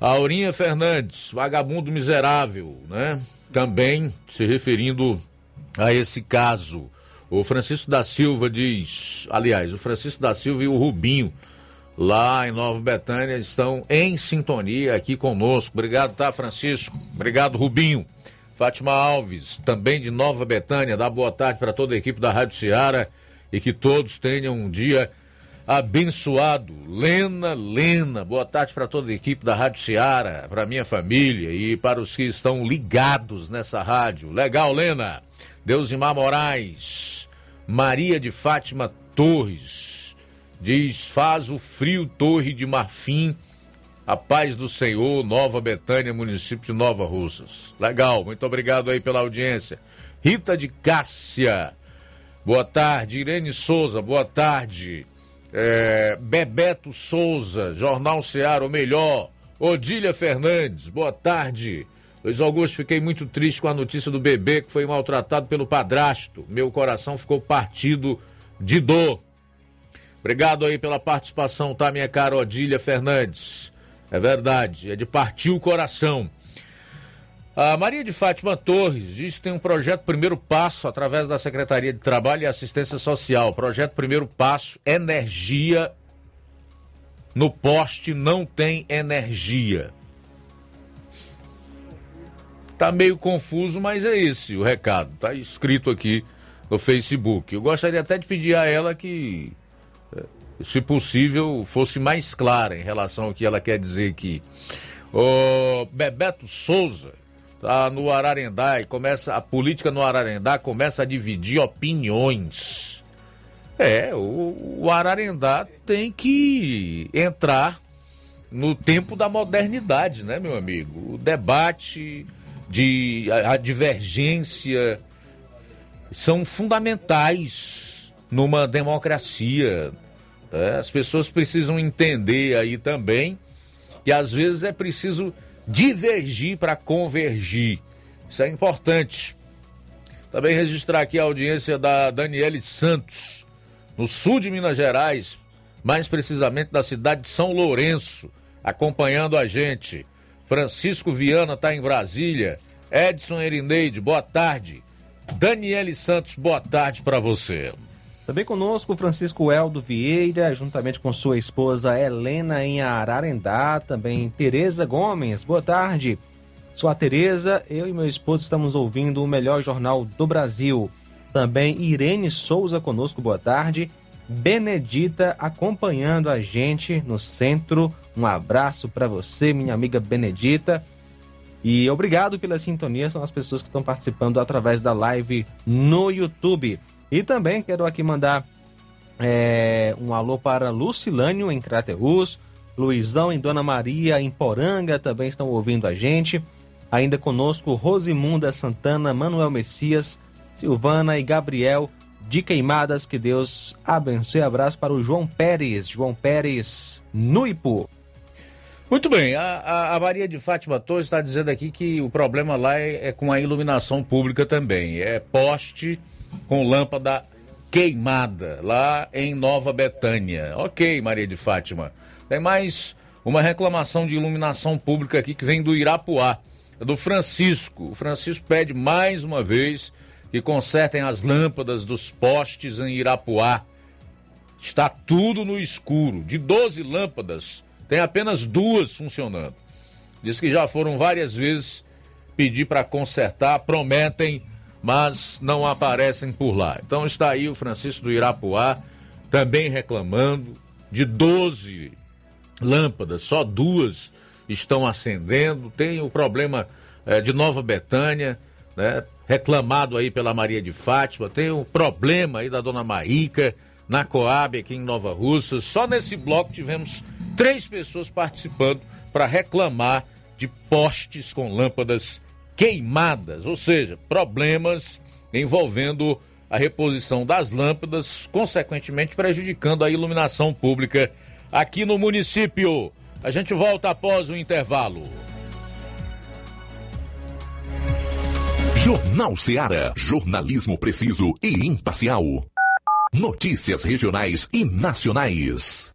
Aurinha Fernandes, vagabundo miserável, né? Também se referindo a esse caso. O Francisco da Silva diz, aliás, o Francisco da Silva e o Rubinho, lá em Nova Betânia, estão em sintonia aqui conosco. Obrigado, tá, Francisco? Obrigado, Rubinho. Fátima Alves, também de Nova Betânia, dá boa tarde para toda a equipe da Rádio Ceará e que todos tenham um dia abençoado. Lena, Lena, boa tarde para toda a equipe da Rádio Ceará, para minha família e para os que estão ligados nessa rádio. Legal, Lena. Deusimar Moraes, Maria de Fátima Torres, diz: faz o frio Torre de Marfim a paz do Senhor, Nova Betânia, município de Nova Russas. Legal, muito obrigado aí pela audiência. Rita de Cássia, boa tarde. Irene Souza, boa tarde. É, Bebeto Souza, Jornal Seara, o melhor. Odília Fernandes, boa tarde. Luiz Augusto, fiquei muito triste com a notícia do bebê que foi maltratado pelo padrasto. Meu coração ficou partido de dor. Obrigado aí pela participação, tá, minha cara Odília Fernandes. É verdade, é de partir o coração. A Maria de Fátima Torres diz que tem um projeto Primeiro Passo através da Secretaria de Trabalho e Assistência Social. Projeto Primeiro Passo, energia no poste não tem energia. Tá meio confuso, mas é esse o recado. Tá escrito aqui no Facebook. Eu gostaria até de pedir a ela que se possível, fosse mais clara em relação ao que ela quer dizer aqui. O Bebeto Souza tá no Ararendá e começa a política no Ararendá começa a dividir opiniões. É, o, o Ararendá tem que entrar no tempo da modernidade, né, meu amigo? O debate de a, a divergência são fundamentais numa democracia, é, as pessoas precisam entender aí também que às vezes é preciso divergir para convergir. Isso é importante. Também registrar aqui a audiência da Daniele Santos, no sul de Minas Gerais, mais precisamente da cidade de São Lourenço, acompanhando a gente. Francisco Viana está em Brasília. Edson Erineide, boa tarde. Daniele Santos, boa tarde para você. Também conosco Francisco Eldo Vieira, juntamente com sua esposa Helena em Ararendá, também Tereza Gomes. Boa tarde. Sou a Tereza, eu e meu esposo estamos ouvindo o melhor jornal do Brasil. Também Irene Souza conosco, boa tarde. Benedita acompanhando a gente no centro. Um abraço para você, minha amiga Benedita. E obrigado pela sintonia, são as pessoas que estão participando através da live no YouTube. E também quero aqui mandar é, um alô para Lucilânio em Crateus, Luizão em Dona Maria em Poranga também estão ouvindo a gente. Ainda conosco Rosimunda Santana, Manuel Messias, Silvana e Gabriel de Queimadas. Que Deus abençoe. Abraço para o João Pérez, João Pérez no Ipu. Muito bem, a, a, Maria de Fátima Torres está dizendo aqui que o problema lá é, é, com a iluminação pública também. É poste com lâmpada queimada lá em Nova Betânia. Ok, Maria de Fátima. Tem mais uma reclamação de iluminação pública aqui que vem do Irapuá, é do Francisco. O Francisco pede mais uma vez que consertem as lâmpadas dos postes em Irapuá. Está tudo no escuro. De 12 lâmpadas, tem apenas duas funcionando. Diz que já foram várias vezes pedir para consertar, prometem, mas não aparecem por lá. Então está aí o Francisco do Irapuá também reclamando de 12 lâmpadas, só duas estão acendendo. Tem o problema é, de Nova Betânia, né, reclamado aí pela Maria de Fátima. Tem o problema aí da Dona Maíca na Coab aqui em Nova Russa. Só nesse bloco tivemos três pessoas participando para reclamar de postes com lâmpadas queimadas, ou seja, problemas envolvendo a reposição das lâmpadas, consequentemente prejudicando a iluminação pública aqui no município. A gente volta após o intervalo. Jornal Ceará, jornalismo preciso e imparcial. Notícias regionais e nacionais.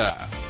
Yeah.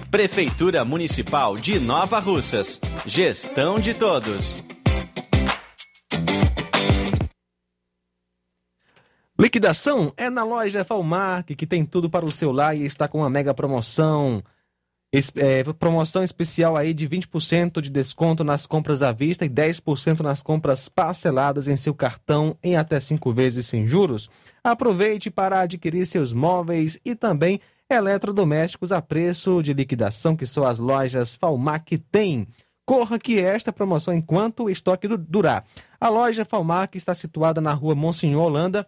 Prefeitura Municipal de Nova Russas. Gestão de todos. Liquidação é na loja Falmark, que tem tudo para o seu lar e está com uma mega promoção. É, promoção especial aí de 20% de desconto nas compras à vista e 10% nas compras parceladas em seu cartão em até 5 vezes sem juros. Aproveite para adquirir seus móveis e também eletrodomésticos a preço de liquidação que só as lojas Falmac têm. Corra que esta promoção enquanto o estoque du- durar. A loja Falmac está situada na rua Monsenhor Holanda,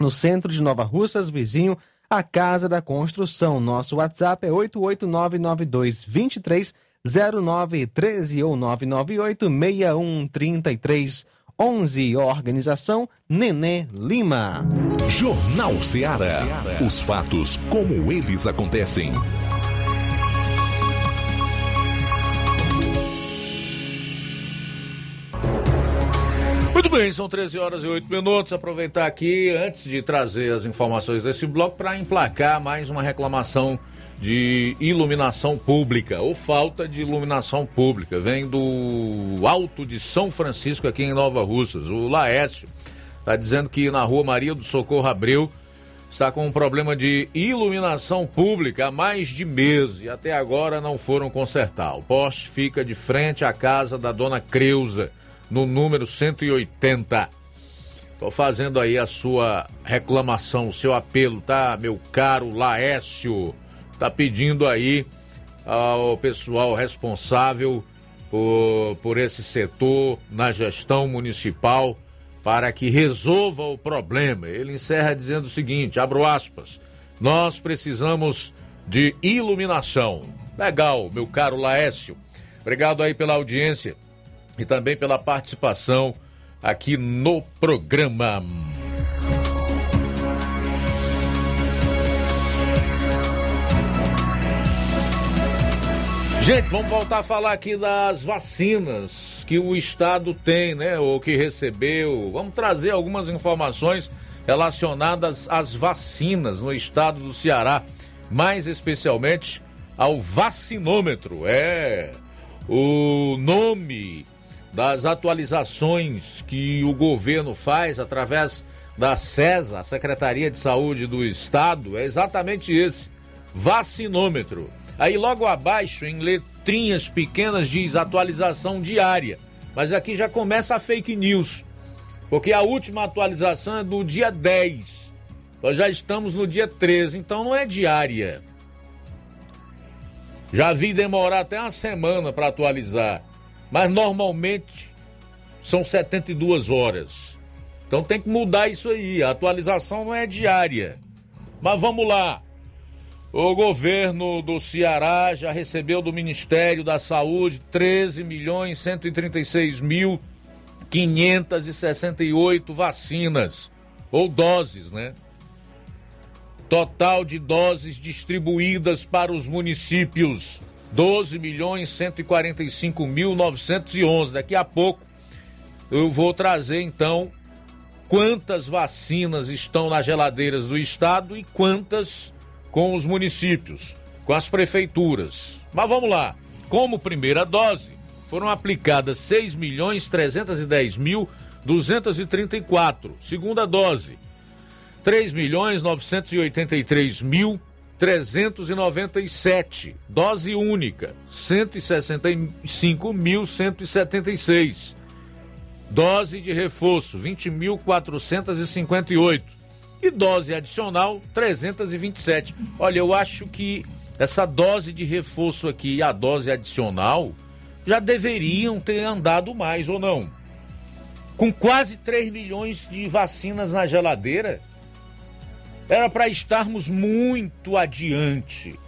no centro de Nova Russas, vizinho à Casa da Construção. Nosso WhatsApp é 88992230913 ou 998-613311. Organização Nenê Lima. Jornal Ceará. Os fatos como eles acontecem. Muito bem, são 13 horas e 8 minutos. Aproveitar aqui, antes de trazer as informações desse bloco, para emplacar mais uma reclamação de iluminação pública, ou falta de iluminação pública. Vem do Alto de São Francisco, aqui em Nova Russas. O Laércio está dizendo que na rua Maria do Socorro Abreu está com um problema de iluminação pública há mais de mês e até agora não foram consertar. O poste fica de frente à casa da dona Creuza, no número 180. Estou fazendo aí a sua reclamação, o seu apelo, tá, meu caro Laércio? Tá pedindo aí ao pessoal responsável por, por esse setor na gestão municipal para que resolva o problema. Ele encerra dizendo o seguinte: abro aspas, nós precisamos de iluminação. Legal, meu caro Laércio. Obrigado aí pela audiência e também pela participação aqui no programa. Gente, vamos voltar a falar aqui das vacinas que o estado tem, né? Ou que recebeu. Vamos trazer algumas informações relacionadas às vacinas no estado do Ceará, mais especialmente ao vacinômetro. É o nome das atualizações que o governo faz através da CESA, a Secretaria de Saúde do Estado, é exatamente esse: vacinômetro. Aí logo abaixo, em letrinhas pequenas, diz atualização diária. Mas aqui já começa a fake news, porque a última atualização é do dia 10. Nós já estamos no dia 13, então não é diária. Já vi demorar até uma semana para atualizar, mas normalmente são 72 horas. Então tem que mudar isso aí. A atualização não é diária. Mas vamos lá. O governo do Ceará já recebeu do Ministério da Saúde 13 milhões 136 mil 568 vacinas ou doses, né? Total de doses distribuídas para os municípios 12 milhões 145 mil 911. Daqui a pouco eu vou trazer então quantas vacinas estão nas geladeiras do estado e quantas com os municípios, com as prefeituras. Mas vamos lá. Como primeira dose, foram aplicadas 6 milhões 310 mil 234. Segunda dose, 3 milhões 983 mil 397. Dose única, 165.176. Dose de reforço, 20.458 e dose adicional 327. Olha, eu acho que essa dose de reforço aqui e a dose adicional já deveriam ter andado mais ou não. Com quase 3 milhões de vacinas na geladeira, era para estarmos muito adiante,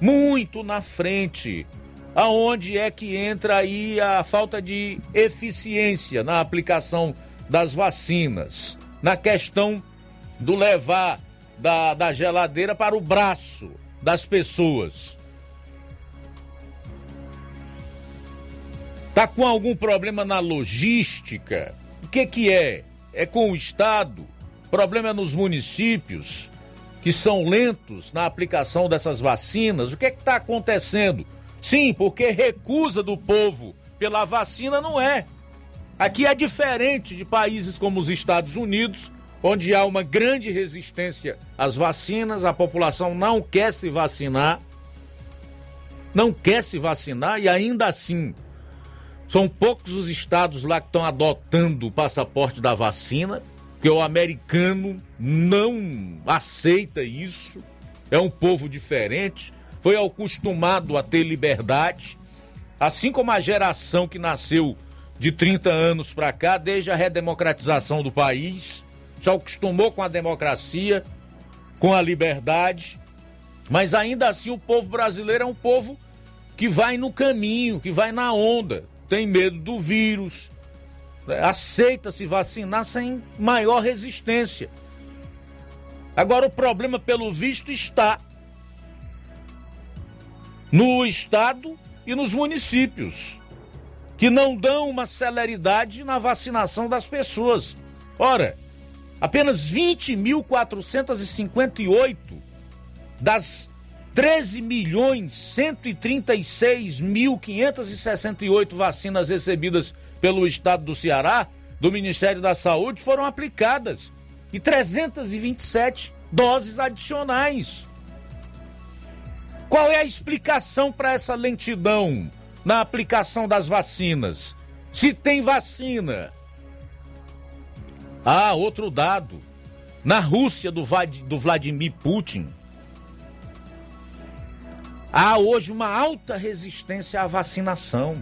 muito na frente. Aonde é que entra aí a falta de eficiência na aplicação das vacinas, na questão do levar da, da geladeira para o braço das pessoas. Tá com algum problema na logística? O que que é? É com o estado? Problema nos municípios que são lentos na aplicação dessas vacinas? O que é que está acontecendo? Sim, porque recusa do povo pela vacina não é. Aqui é diferente de países como os Estados Unidos, onde há uma grande resistência às vacinas, a população não quer se vacinar, não quer se vacinar e ainda assim são poucos os estados lá que estão adotando o passaporte da vacina, porque o americano não aceita isso, é um povo diferente, foi acostumado a ter liberdade, assim como a geração que nasceu de 30 anos para cá, desde a redemocratização do país se acostumou com a democracia, com a liberdade, mas ainda assim o povo brasileiro é um povo que vai no caminho, que vai na onda, tem medo do vírus, aceita se vacinar sem maior resistência. Agora o problema, pelo visto, está no estado e nos municípios, que não dão uma celeridade na vacinação das pessoas. Ora, Apenas 20.458 das 13 milhões 136 mil 568 vacinas recebidas pelo estado do Ceará, do Ministério da Saúde, foram aplicadas e 327 doses adicionais. Qual é a explicação para essa lentidão na aplicação das vacinas? Se tem vacina, ah, outro dado. Na Rússia do, do Vladimir Putin, há hoje uma alta resistência à vacinação.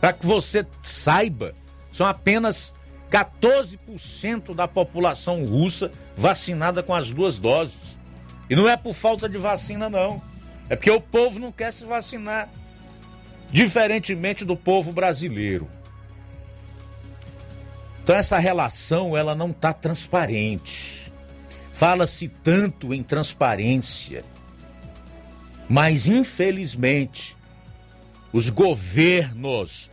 Para que você saiba, são apenas 14% da população russa vacinada com as duas doses. E não é por falta de vacina, não. É porque o povo não quer se vacinar. Diferentemente do povo brasileiro. Então essa relação ela não está transparente. Fala-se tanto em transparência, mas infelizmente os governos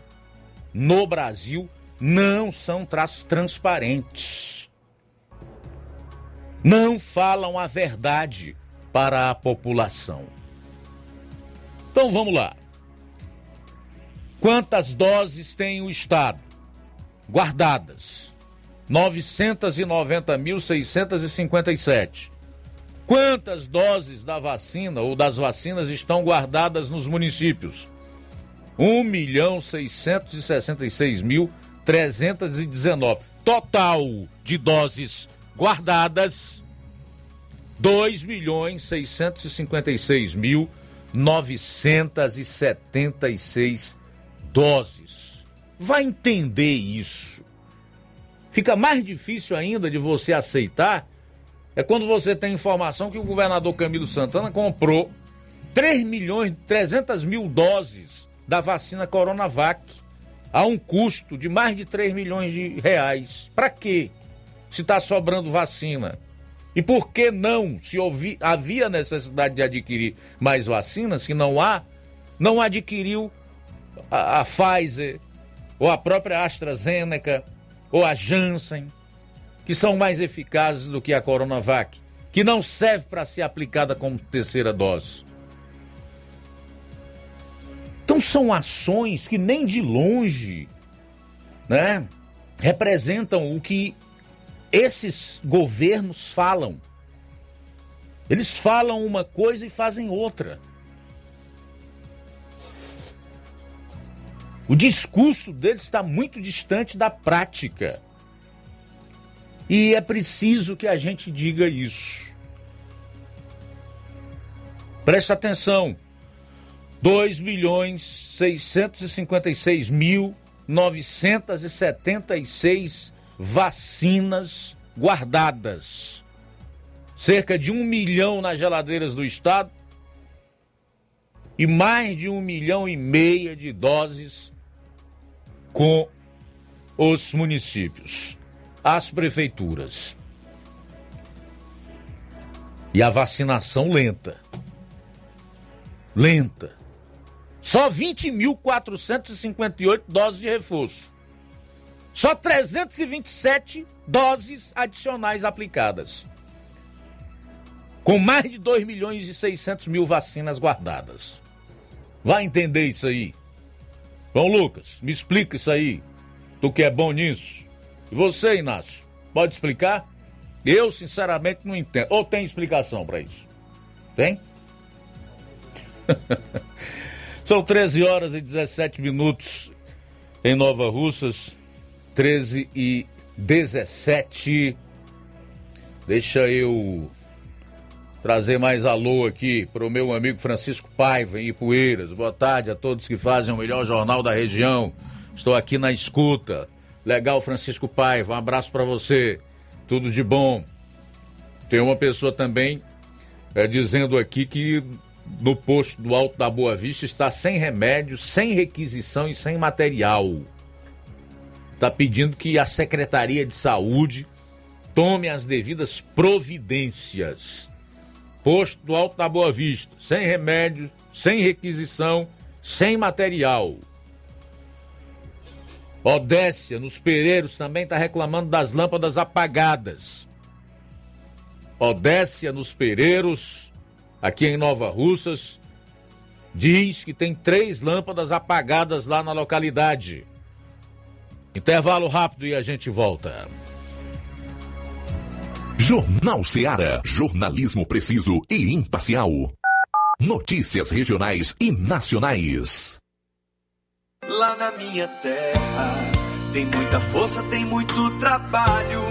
no Brasil não são transparentes. Não falam a verdade para a população. Então vamos lá. Quantas doses tem o Estado? Guardadas. 990.657. Quantas doses da vacina ou das vacinas estão guardadas nos municípios? 1 milhão 666 mil 319. Total de doses guardadas 2 milhões 656 mil 976 doses. Vai entender isso. Fica mais difícil ainda de você aceitar é quando você tem informação que o governador Camilo Santana comprou 3 milhões 300 mil doses da vacina Coronavac a um custo de mais de 3 milhões de reais. Para quê? Se está sobrando vacina. E por que não, se ouvi, havia necessidade de adquirir mais vacinas, que não há, não adquiriu a, a Pfizer, ou a própria AstraZeneca, ou a Janssen, que são mais eficazes do que a Coronavac, que não serve para ser aplicada como terceira dose. Então são ações que nem de longe, né, representam o que esses governos falam. Eles falam uma coisa e fazem outra. O discurso deles está muito distante da prática. E é preciso que a gente diga isso. Preste atenção. 2 milhões 656 mil 976 vacinas guardadas. Cerca de um milhão nas geladeiras do estado e mais de um milhão e meia de doses com os municípios, as prefeituras. E a vacinação lenta. Lenta. Só 20.458 doses de reforço. Só 327 doses adicionais aplicadas. Com mais de 2 milhões e 600 mil vacinas guardadas. Vai entender isso aí. João Lucas, me explica isso aí. Tu que é bom nisso. E você, Inácio, pode explicar? Eu, sinceramente, não entendo. Ou tem explicação para isso? Tem? São 13 horas e 17 minutos em Nova Russas. 13 e 17. Deixa eu trazer mais alô aqui para o meu amigo Francisco Paiva em Ipueiras. Boa tarde a todos que fazem o melhor jornal da região. Estou aqui na escuta. Legal, Francisco Paiva. Um abraço para você. Tudo de bom. Tem uma pessoa também é, dizendo aqui que no posto do Alto da Boa Vista está sem remédio, sem requisição e sem material. Está pedindo que a Secretaria de Saúde tome as devidas providências. Posto do Alto da Boa Vista, sem remédio, sem requisição, sem material. Odécia, nos Pereiros, também está reclamando das lâmpadas apagadas. Odécia, nos Pereiros, aqui em Nova Russas, diz que tem três lâmpadas apagadas lá na localidade. Intervalo rápido e a gente volta. Jornal Seara. Jornalismo preciso e imparcial. Notícias regionais e nacionais. Lá na minha terra tem muita força, tem muito trabalho.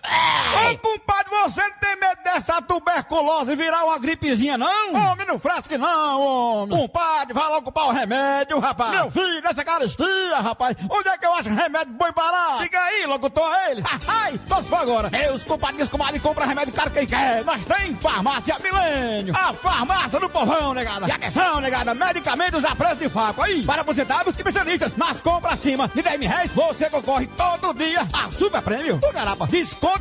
Ô, compadre, você não tem medo dessa tuberculose virar uma gripezinha, não? Homem, não fresque não, homem. Compadre, vai logo comprar o remédio, rapaz. Meu filho, essa caristia, rapaz. Onde é que eu acho remédio bom e barato? Diga aí, locutor, ele. Ai, só se for agora. Meus compadres, comadres, compra remédio caro quem quer. Nós tem farmácia Milênio. A farmácia do povão, negada. E atenção, negada, medicamentos a preço de faco. Aí, para aposentados e especialistas. Nas compras acima de 10 mil reais, você concorre todo dia a super prêmio. Ô, garapa,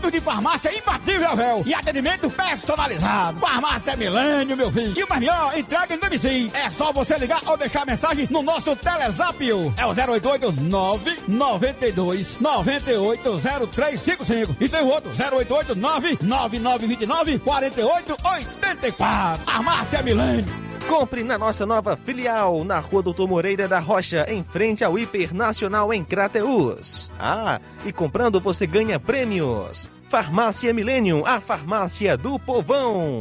descontos de farmácia imbatível, véu. E atendimento personalizado. Farmácia Milênio, meu filho. E o mais melhor, entrega em domicílio. É só você ligar ou deixar mensagem no nosso Telezap. É o 088 992 98 0355. E tem o outro, 088 99929 4884. Farmácia Milênio. Compre na nossa nova filial, na Rua Doutor Moreira da Rocha, em frente ao Hiper Nacional em Crateus. Ah, e comprando você ganha prêmios. Farmácia Millennium, a farmácia do povão.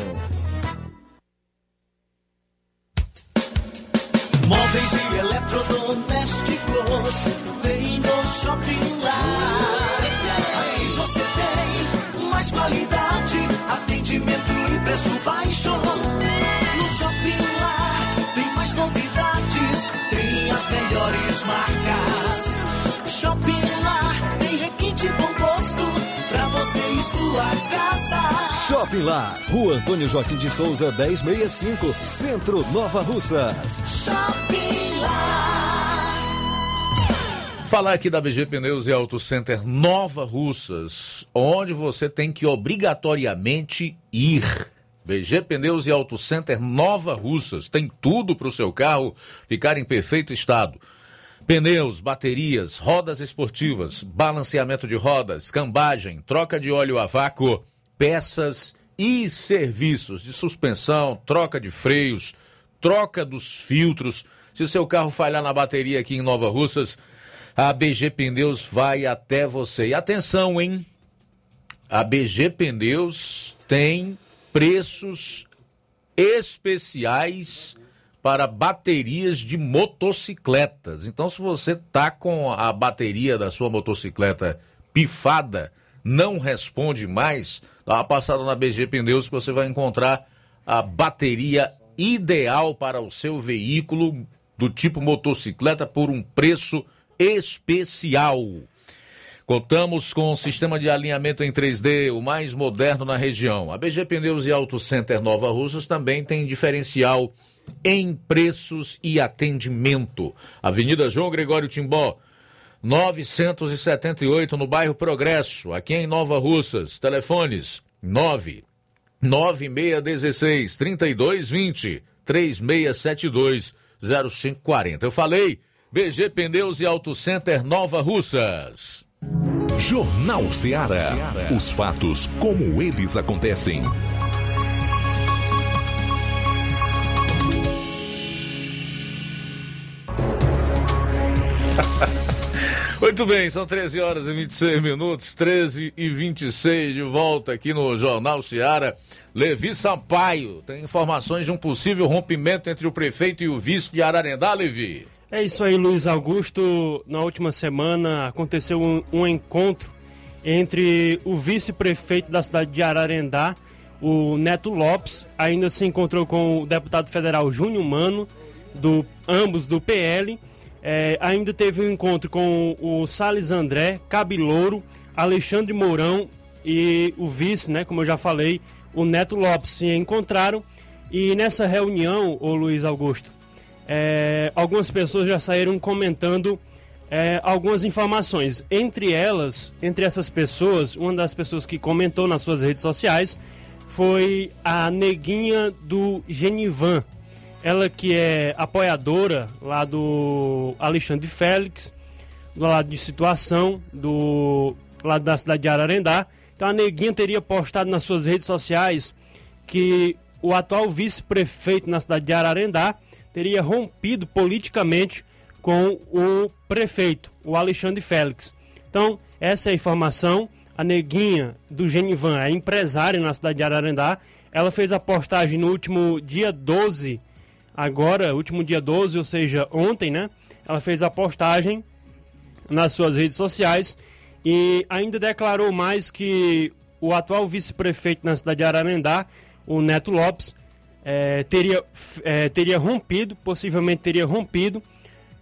Móveis e eletrodomésticos tem no Shopping Lar. Aqui você tem mais qualidade, atendimento e preço baixo. Sua casa. Shopping Lá, Rua Antônio Joaquim de Souza, 1065, Centro Nova Russas. Shopping Lar. Falar aqui da BG Pneus e Auto Center Nova Russas, onde você tem que obrigatoriamente ir. BG Pneus e Auto Center Nova Russas tem tudo para o seu carro ficar em perfeito estado. Pneus, baterias, rodas esportivas, balanceamento de rodas, cambagem, troca de óleo a vácuo, peças e serviços de suspensão, troca de freios, troca dos filtros. Se seu carro falhar na bateria aqui em Nova Russas, a BG Pneus vai até você. E atenção, hein? A BG Pneus tem preços especiais para baterias de motocicletas. Então, se você tá com a bateria da sua motocicleta pifada, não responde mais, dá uma passada na BG Pneus que você vai encontrar a bateria ideal para o seu veículo do tipo motocicleta por um preço especial. Contamos com um sistema de alinhamento em 3D, o mais moderno na região. A BG Pneus e Auto Center Nova Russas também tem diferencial em preços e atendimento. Avenida João Gregório Timbó, 978, no bairro Progresso, aqui em Nova Russas. Telefones 9 9616 3220 3672 0540. Eu falei, BG Pneus e Auto Center Nova Russas. Jornal Ceará. Os fatos como eles acontecem. Muito bem, são 13 horas e 26 minutos, 13 e 26 de volta aqui no Jornal Ceará. Levi Sampaio tem informações de um possível rompimento entre o prefeito e o vice de Ararendá, Levi. É isso aí, Luiz Augusto. Na última semana aconteceu um, um encontro entre o vice-prefeito da cidade de Ararendá, o Neto Lopes, ainda se encontrou com o deputado federal Júnior Mano, do, ambos do PL é, ainda teve um encontro com o Salles André, Cabilouro, Alexandre Mourão e o vice, né, como eu já falei, o Neto Lopes se encontraram. E nessa reunião, o Luiz Augusto, é, algumas pessoas já saíram comentando é, algumas informações. Entre elas, entre essas pessoas, uma das pessoas que comentou nas suas redes sociais foi a neguinha do Genivan ela que é apoiadora lá do Alexandre Félix, do lado de situação, do lado da cidade de Ararendá. Então a Neguinha teria postado nas suas redes sociais que o atual vice-prefeito na cidade de Ararendá teria rompido politicamente com o prefeito, o Alexandre Félix. Então, essa é a informação. A Neguinha do Genivan, é empresária na cidade de Ararendá, ela fez a postagem no último dia 12 agora, último dia 12, ou seja, ontem, né? Ela fez a postagem nas suas redes sociais e ainda declarou mais que o atual vice-prefeito na cidade de Ararendá, o Neto Lopes, é, teria, é, teria rompido, possivelmente teria rompido,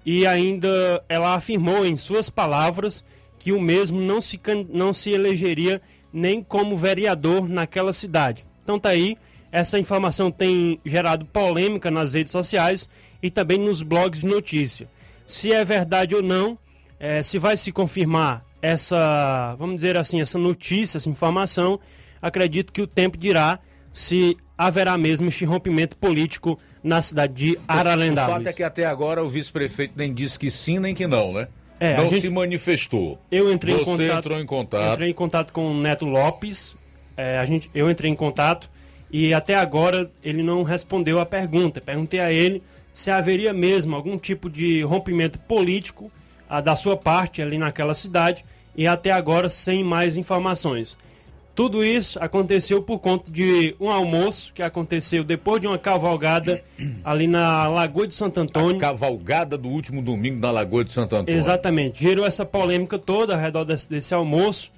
e ainda ela afirmou em suas palavras que o mesmo não se, não se elegeria nem como vereador naquela cidade. Então tá aí essa informação tem gerado polêmica nas redes sociais e também nos blogs de notícia. Se é verdade ou não, é, se vai se confirmar essa, vamos dizer assim, essa notícia, essa informação, acredito que o tempo dirá se haverá mesmo este rompimento político na cidade de Ararendá. O fato é que até agora o vice-prefeito nem disse que sim nem que não, né? É, não gente... se manifestou. Eu entrei Você em contato. entrou em contato. Entrei em contato com o Neto Lopes. É, a gente, eu entrei em contato e até agora ele não respondeu a pergunta. Perguntei a ele se haveria mesmo algum tipo de rompimento político a, da sua parte ali naquela cidade e até agora sem mais informações. Tudo isso aconteceu por conta de um almoço que aconteceu depois de uma cavalgada ali na Lagoa de Santo Antônio. A cavalgada do último domingo na Lagoa de Santo Antônio. Exatamente. Gerou essa polêmica toda ao redor desse, desse almoço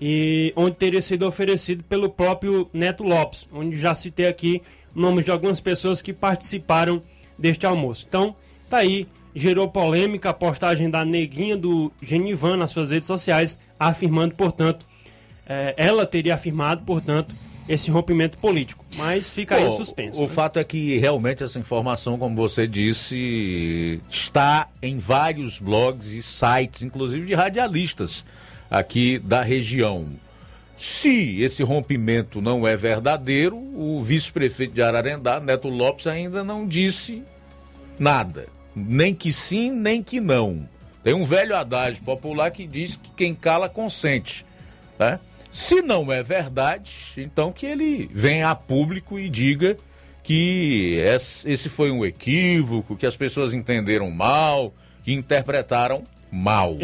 e onde teria sido oferecido pelo próprio Neto Lopes, onde já citei aqui nomes de algumas pessoas que participaram deste almoço. Então, tá aí, gerou polêmica a postagem da neguinha do Genivan nas suas redes sociais, afirmando, portanto, é, ela teria afirmado, portanto, esse rompimento político. Mas fica Pô, aí suspenso. O né? fato é que realmente essa informação, como você disse, está em vários blogs e sites, inclusive de radialistas aqui da região. Se esse rompimento não é verdadeiro, o vice-prefeito de Ararendá, Neto Lopes, ainda não disse nada. nem que sim, nem que não. Tem um velho adágio popular que diz que quem cala consente. Né? Se não é verdade, então que ele venha a público e diga que esse foi um equívoco, que as pessoas entenderam mal, que interpretaram mal.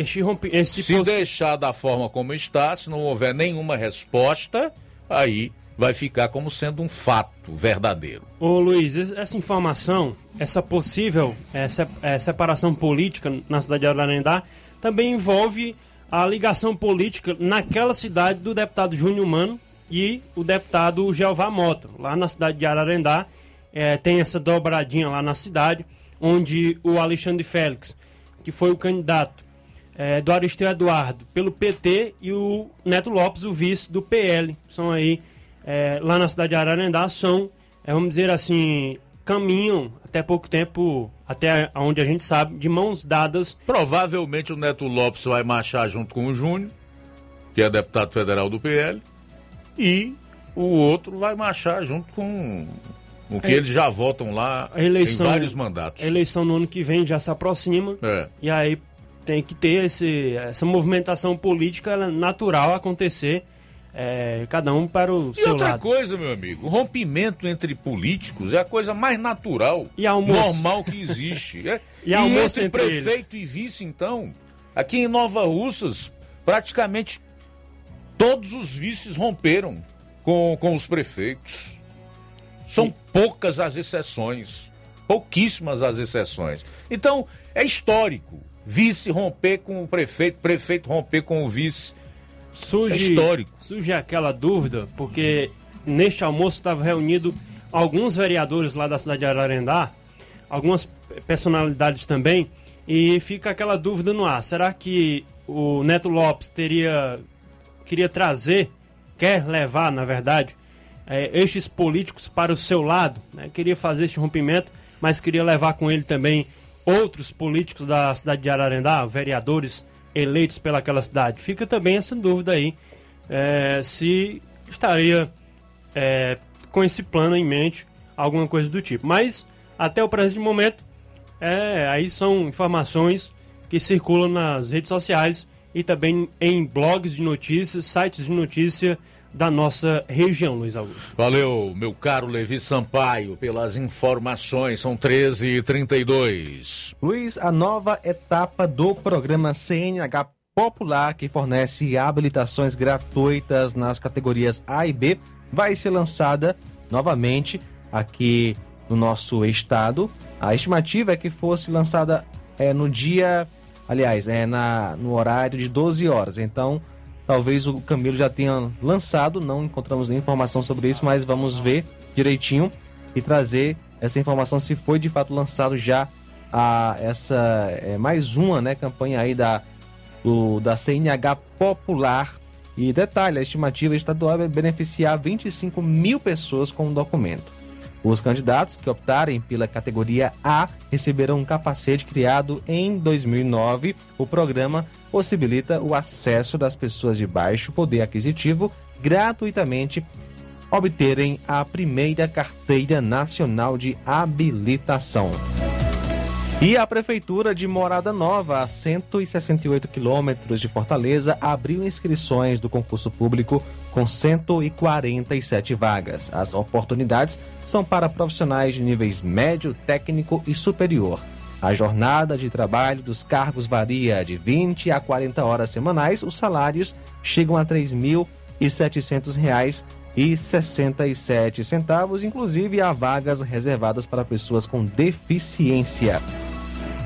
Se poss... deixar da forma como está, se não houver nenhuma resposta, aí vai ficar como sendo um fato verdadeiro. Ô Luiz, essa informação, essa possível é, separação política na cidade de Ararendá, também envolve a ligação política naquela cidade do deputado Júnior Mano e o deputado Jeová Mota. Lá na cidade de Ararendá, é, tem essa dobradinha lá na cidade, onde o Alexandre Félix, que foi o candidato é, do Aristeu Eduardo pelo PT e o Neto Lopes, o vice do PL. São aí, é, lá na cidade de Ararendá, são, é, vamos dizer assim, caminham até pouco tempo, até onde a gente sabe, de mãos dadas. Provavelmente o Neto Lopes vai marchar junto com o Júnior, que é deputado federal do PL, e o outro vai marchar junto com o que é, eles já votam lá eleição, em vários mandatos. A eleição no ano que vem já se aproxima. É. E aí tem que ter esse, essa movimentação política natural acontecer. É, cada um para o e seu outra lado. coisa, meu amigo, o rompimento entre políticos é a coisa mais natural, e almoço. normal que existe. É. e, e entre, entre prefeito eles. e vice, então, aqui em Nova Russas, praticamente todos os vices romperam com, com os prefeitos. São Sim. poucas as exceções, pouquíssimas as exceções. Então, é histórico. Vice romper com o prefeito, prefeito romper com o vice. Surge, é histórico. Surge aquela dúvida, porque neste almoço estava reunido alguns vereadores lá da cidade de Ararendá, algumas personalidades também, e fica aquela dúvida no ar. Será que o Neto Lopes teria queria trazer, quer levar, na verdade, é, estes políticos para o seu lado, né? queria fazer este rompimento, mas queria levar com ele também outros políticos da cidade de Ararendá, vereadores eleitos pelaquela cidade. Fica também essa dúvida aí é, se estaria é, com esse plano em mente, alguma coisa do tipo. Mas até o presente momento, é, aí são informações que circulam nas redes sociais e também em blogs de notícias, sites de notícia da nossa região, Luiz Augusto. Valeu, meu caro Levi Sampaio, pelas informações. São 13h32. Luiz, a nova etapa do programa CNH Popular, que fornece habilitações gratuitas nas categorias A e B, vai ser lançada novamente aqui no nosso estado. A estimativa é que fosse lançada é, no dia, aliás, é na, no horário de 12 horas. Então, Talvez o Camilo já tenha lançado, não encontramos nenhuma informação sobre isso, mas vamos ver direitinho e trazer essa informação se foi de fato lançado já a essa é, mais uma né, campanha aí da, o, da CNH Popular. E detalhe, a estimativa estadual é beneficiar 25 mil pessoas com o documento. Os candidatos que optarem pela categoria A receberão um capacete criado em 2009. O programa possibilita o acesso das pessoas de baixo poder aquisitivo gratuitamente obterem a primeira carteira nacional de habilitação. E a Prefeitura de Morada Nova, a 168 quilômetros de Fortaleza, abriu inscrições do concurso público com 147 vagas. As oportunidades são para profissionais de níveis médio, técnico e superior. A jornada de trabalho dos cargos varia de 20 a 40 horas semanais. Os salários chegam a R$ 3.700 e 67 centavos, inclusive há vagas reservadas para pessoas com deficiência.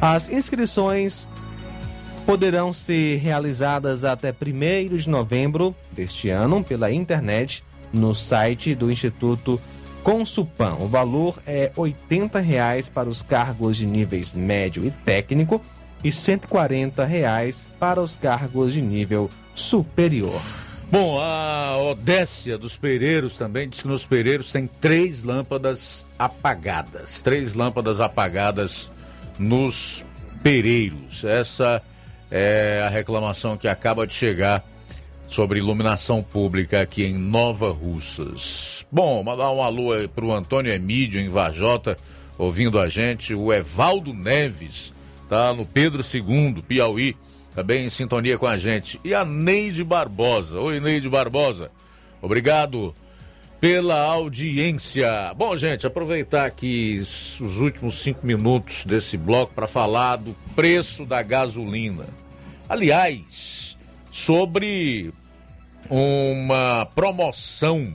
As inscrições poderão ser realizadas até 1 de novembro deste ano pela internet no site do Instituto Consupan. O valor é 80 reais para os cargos de níveis médio e técnico e 140 reais para os cargos de nível superior. Bom, a Odécia dos Pereiros também diz que nos Pereiros tem três lâmpadas apagadas. Três lâmpadas apagadas nos Pereiros. Essa é a reclamação que acaba de chegar sobre iluminação pública aqui em Nova Russas. Bom, mandar um alô para o Antônio Emídio em Vajota. ouvindo a gente. O Evaldo Neves, tá no Pedro II, Piauí, também em sintonia com a gente. E a Neide Barbosa. Oi, Neide Barbosa. Obrigado pela audiência. Bom, gente, aproveitar aqui os últimos cinco minutos desse bloco para falar do preço da gasolina. Aliás, sobre uma promoção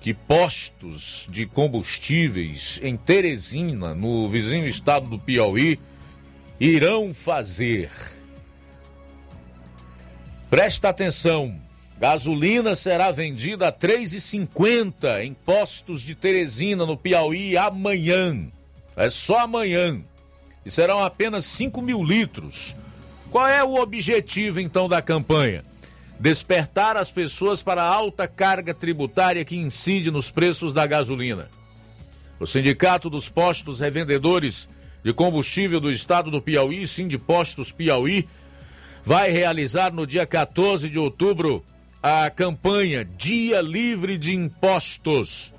que postos de combustíveis em Teresina, no vizinho estado do Piauí, irão fazer. Presta atenção. Gasolina será vendida a R$ 3,50 em postos de Teresina, no Piauí, amanhã. É só amanhã. E serão apenas 5 mil litros. Qual é o objetivo, então, da campanha? Despertar as pessoas para a alta carga tributária que incide nos preços da gasolina. O Sindicato dos Postos Revendedores de Combustível do Estado do Piauí, Sindipostos Piauí, vai realizar no dia 14 de outubro a campanha Dia Livre de Impostos.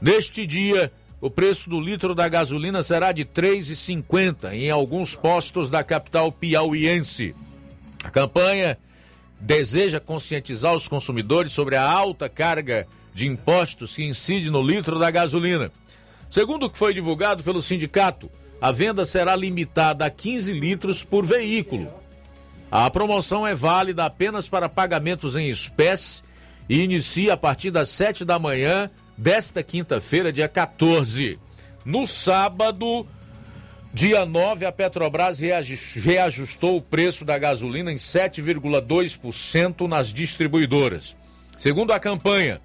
Neste dia, o preço do litro da gasolina será de R$ 3,50 em alguns postos da capital piauiense. A campanha deseja conscientizar os consumidores sobre a alta carga de impostos que incide no litro da gasolina. Segundo o que foi divulgado pelo sindicato, a venda será limitada a 15 litros por veículo a promoção é válida apenas para pagamentos em espécie e inicia a partir das 7 da manhã desta quinta-feira, dia 14. No sábado, dia 9, a Petrobras reajustou o preço da gasolina em 7,2% nas distribuidoras. Segundo a campanha,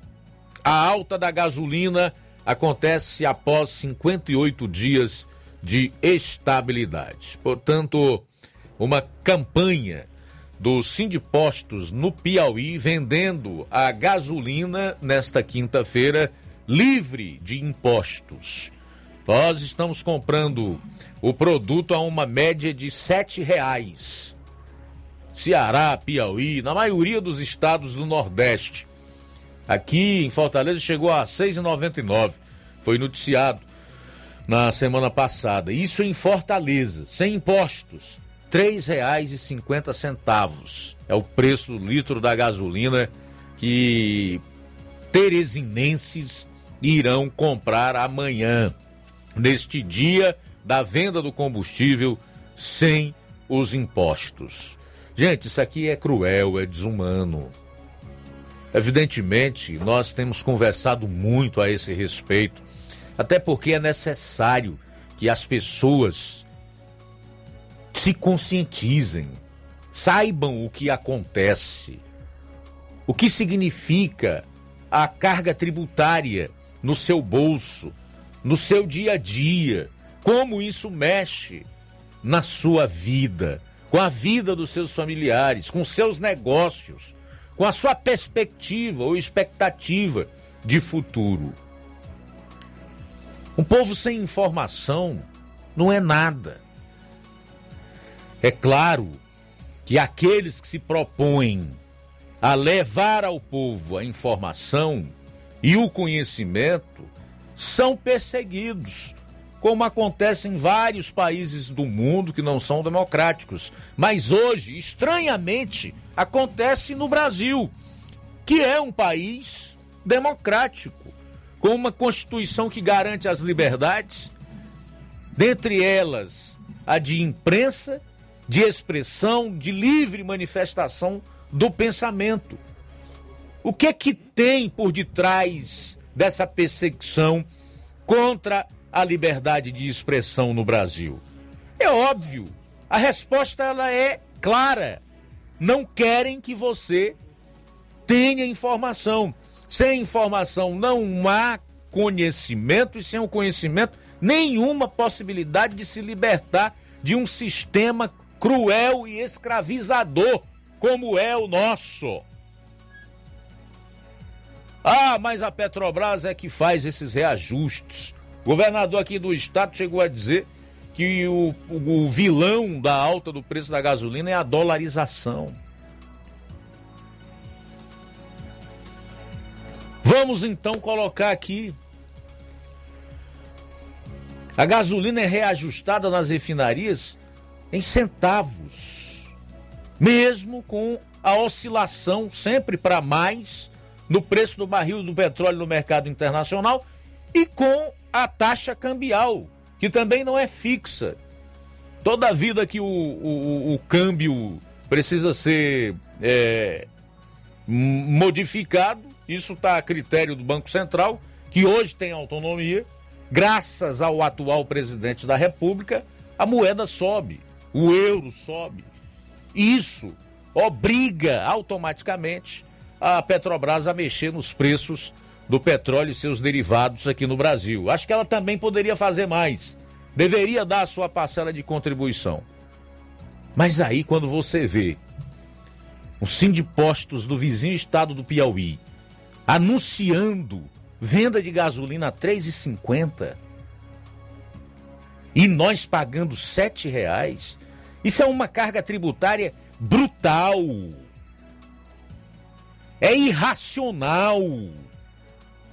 a alta da gasolina acontece após 58 dias de estabilidade. Portanto, uma campanha do Sindipostos no Piauí vendendo a gasolina nesta quinta-feira livre de impostos. Nós estamos comprando o produto a uma média de sete reais. Ceará, Piauí, na maioria dos estados do Nordeste. Aqui em Fortaleza chegou a R$ 6,99. Foi noticiado na semana passada. Isso em Fortaleza, sem impostos. R$ 3,50 é o preço do litro da gasolina que teresinenses irão comprar amanhã, neste dia da venda do combustível sem os impostos. Gente, isso aqui é cruel, é desumano. Evidentemente, nós temos conversado muito a esse respeito, até porque é necessário que as pessoas se conscientizem, saibam o que acontece, o que significa a carga tributária no seu bolso, no seu dia a dia, como isso mexe na sua vida, com a vida dos seus familiares, com seus negócios, com a sua perspectiva ou expectativa de futuro. Um povo sem informação não é nada. É claro que aqueles que se propõem a levar ao povo a informação e o conhecimento são perseguidos, como acontece em vários países do mundo que não são democráticos. Mas hoje, estranhamente, acontece no Brasil, que é um país democrático, com uma Constituição que garante as liberdades, dentre elas a de imprensa de expressão, de livre manifestação do pensamento. O que é que tem por detrás dessa perseguição contra a liberdade de expressão no Brasil? É óbvio, a resposta ela é clara. Não querem que você tenha informação. Sem informação não há conhecimento e sem o conhecimento nenhuma possibilidade de se libertar de um sistema cruel e escravizador como é o nosso. Ah, mas a Petrobras é que faz esses reajustes. O governador aqui do estado chegou a dizer que o, o vilão da alta do preço da gasolina é a dolarização. Vamos então colocar aqui A gasolina é reajustada nas refinarias em centavos, mesmo com a oscilação sempre para mais no preço do barril do petróleo no mercado internacional e com a taxa cambial, que também não é fixa. Toda vida que o, o, o câmbio precisa ser é, modificado, isso está a critério do Banco Central, que hoje tem autonomia, graças ao atual presidente da República, a moeda sobe, o euro sobe. Isso obriga automaticamente a Petrobras a mexer nos preços do petróleo e seus derivados aqui no Brasil. Acho que ela também poderia fazer mais. Deveria dar a sua parcela de contribuição. Mas aí, quando você vê o Sindipostos do vizinho estado do Piauí anunciando venda de gasolina a R$ 3,50 e nós pagando R$ reais, isso é uma carga tributária brutal. É irracional.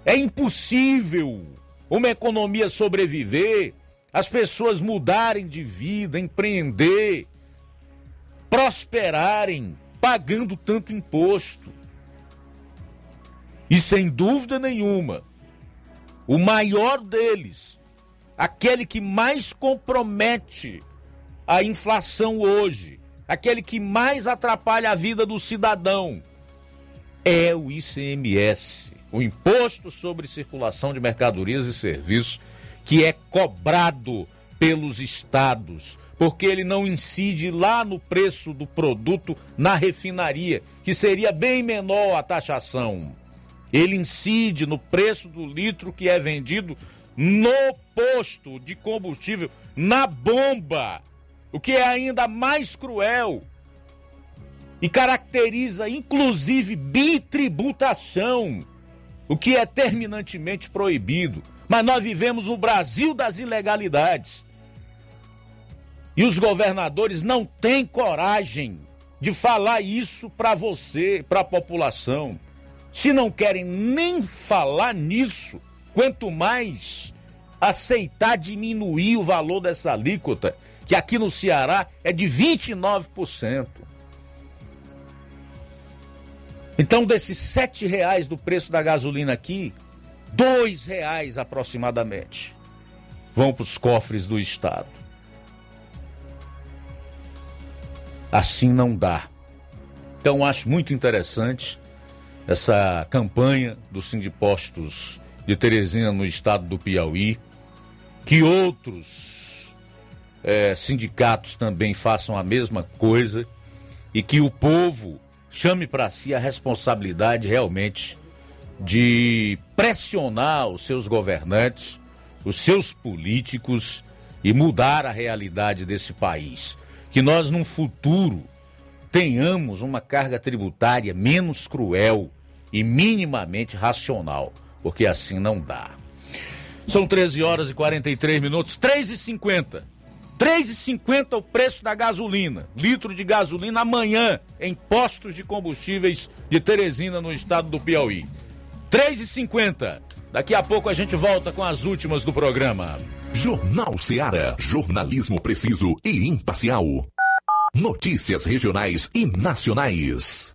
É impossível uma economia sobreviver, as pessoas mudarem de vida, empreender, prosperarem pagando tanto imposto. E sem dúvida nenhuma, o maior deles, aquele que mais compromete a inflação hoje, aquele que mais atrapalha a vida do cidadão, é o ICMS, o Imposto sobre Circulação de Mercadorias e Serviços, que é cobrado pelos estados, porque ele não incide lá no preço do produto na refinaria, que seria bem menor a taxação. Ele incide no preço do litro que é vendido no posto de combustível, na bomba, o que é ainda mais cruel e caracteriza inclusive bitributação, o que é terminantemente proibido. Mas nós vivemos no Brasil das ilegalidades. E os governadores não têm coragem de falar isso para você, para a população. Se não querem nem falar nisso, quanto mais aceitar diminuir o valor dessa alíquota, que aqui no Ceará é de 29%. Então, desses sete reais do preço da gasolina aqui, dois reais aproximadamente vão para os cofres do Estado. Assim não dá. Então, acho muito interessante essa campanha do Sindipostos de Teresina no estado do Piauí, que outros é, sindicatos também façam a mesma coisa e que o povo chame para si a responsabilidade realmente de pressionar os seus governantes, os seus políticos e mudar a realidade desse país. Que nós, num futuro, tenhamos uma carga tributária menos cruel e minimamente racional, porque assim não dá. São 13 horas e 43 minutos, 3 e 50. 3,50 o preço da gasolina. Litro de gasolina amanhã em postos de combustíveis de Teresina, no estado do Piauí. 3,50. Daqui a pouco a gente volta com as últimas do programa. Jornal Seara. Jornalismo preciso e imparcial. Notícias regionais e nacionais.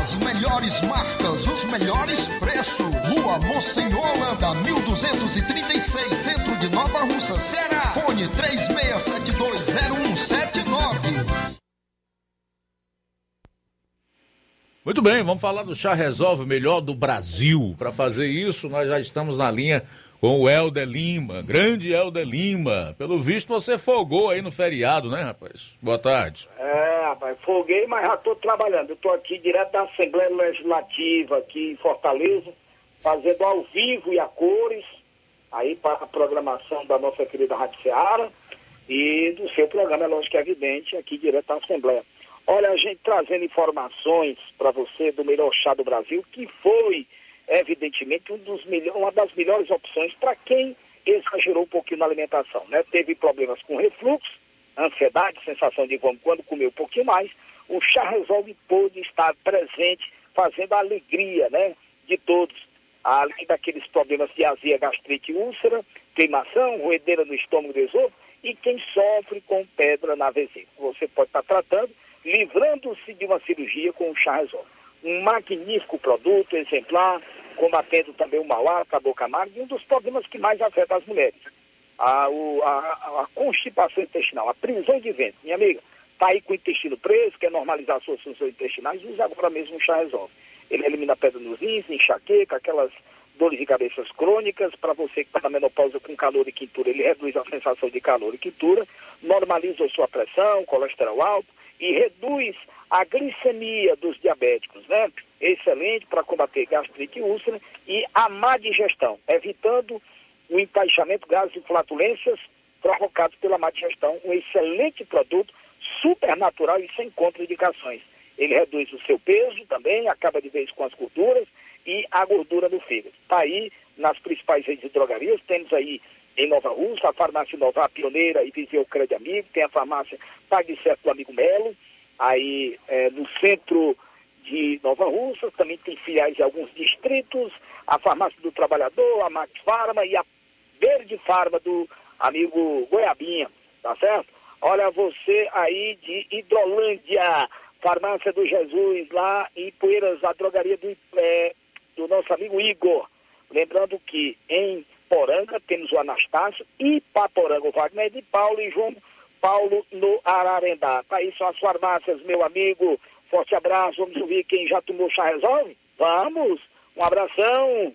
As melhores marcas, os melhores preços. Rua Monsenhor Holanda, 1236, centro de Nova Russa, Ceará. Fone 36720179. Muito bem, vamos falar do Chá Resolve, melhor do Brasil. Para fazer isso, nós já estamos na linha com o Helder Lima, grande Helder Lima. Pelo visto, você folgou aí no feriado, né, rapaz? Boa tarde. É, rapaz, folguei, mas já estou trabalhando. Estou aqui direto da Assembleia Legislativa, aqui em Fortaleza, fazendo ao vivo e a cores, aí para a programação da nossa querida Rádio Seara e do seu programa, é lógico que é evidente, aqui direto da Assembleia. Olha, a gente trazendo informações para você do melhor chá do Brasil, que foi, evidentemente, um dos uma das melhores opções para quem exagerou um pouquinho na alimentação. Né? Teve problemas com refluxo, ansiedade, sensação de vômito quando comeu um pouquinho mais. O chá resolve pôde estar presente, fazendo a alegria né, de todos. Além daqueles problemas de azia, gastrite, úlcera, queimação, roedeira no estômago do esôfago e quem sofre com pedra na vesícula. Você pode estar tratando, livrando-se de uma cirurgia com o chá resolve. Um magnífico produto, exemplar, combatendo também o malato, a boca amarga e um dos problemas que mais afeta as mulheres. A, o- a- a constipação intestinal, a prisão de ventre. Minha amiga, está aí com o intestino preso, quer normalizar suas funções intestinais, use agora mesmo o chá resolve. Ele elimina pedra nos rins, enxaqueca, aquelas dores de cabeças crônicas, para você que está na menopausa com calor e quintura, ele reduz a sensação de calor e quintura, normaliza a sua pressão, colesterol alto e reduz a glicemia dos diabéticos, né? Excelente para combater gastrite e úlcera e a má digestão, evitando o encaixamento, gases e flatulências provocados pela má digestão. Um excelente produto, super natural e sem contraindicações. Ele reduz o seu peso também, acaba de vez com as gorduras e a gordura do fígado. Está aí nas principais redes de drogarias, temos aí em Nova Rússia, a farmácia Nova, pioneira e Viseu Crédito Amigo, tem a farmácia Pague Certo do Amigo Melo, aí eh, no centro de Nova Rússia, também tem filiais em alguns distritos, a farmácia do Trabalhador, a Max Farma e a Verde Farma do amigo Goiabinha, tá certo? Olha você aí de Hidrolândia, farmácia do Jesus, lá em Poeiras, a drogaria do, eh, do nosso amigo Igor. Lembrando que em Poranga temos o Anastácio e Paporanga o Wagner de Paulo e João Paulo no Ararendá. Tá aí são as farmácias, meu amigo. Forte abraço, vamos ouvir quem já tomou chá resolve? Vamos! Um abração!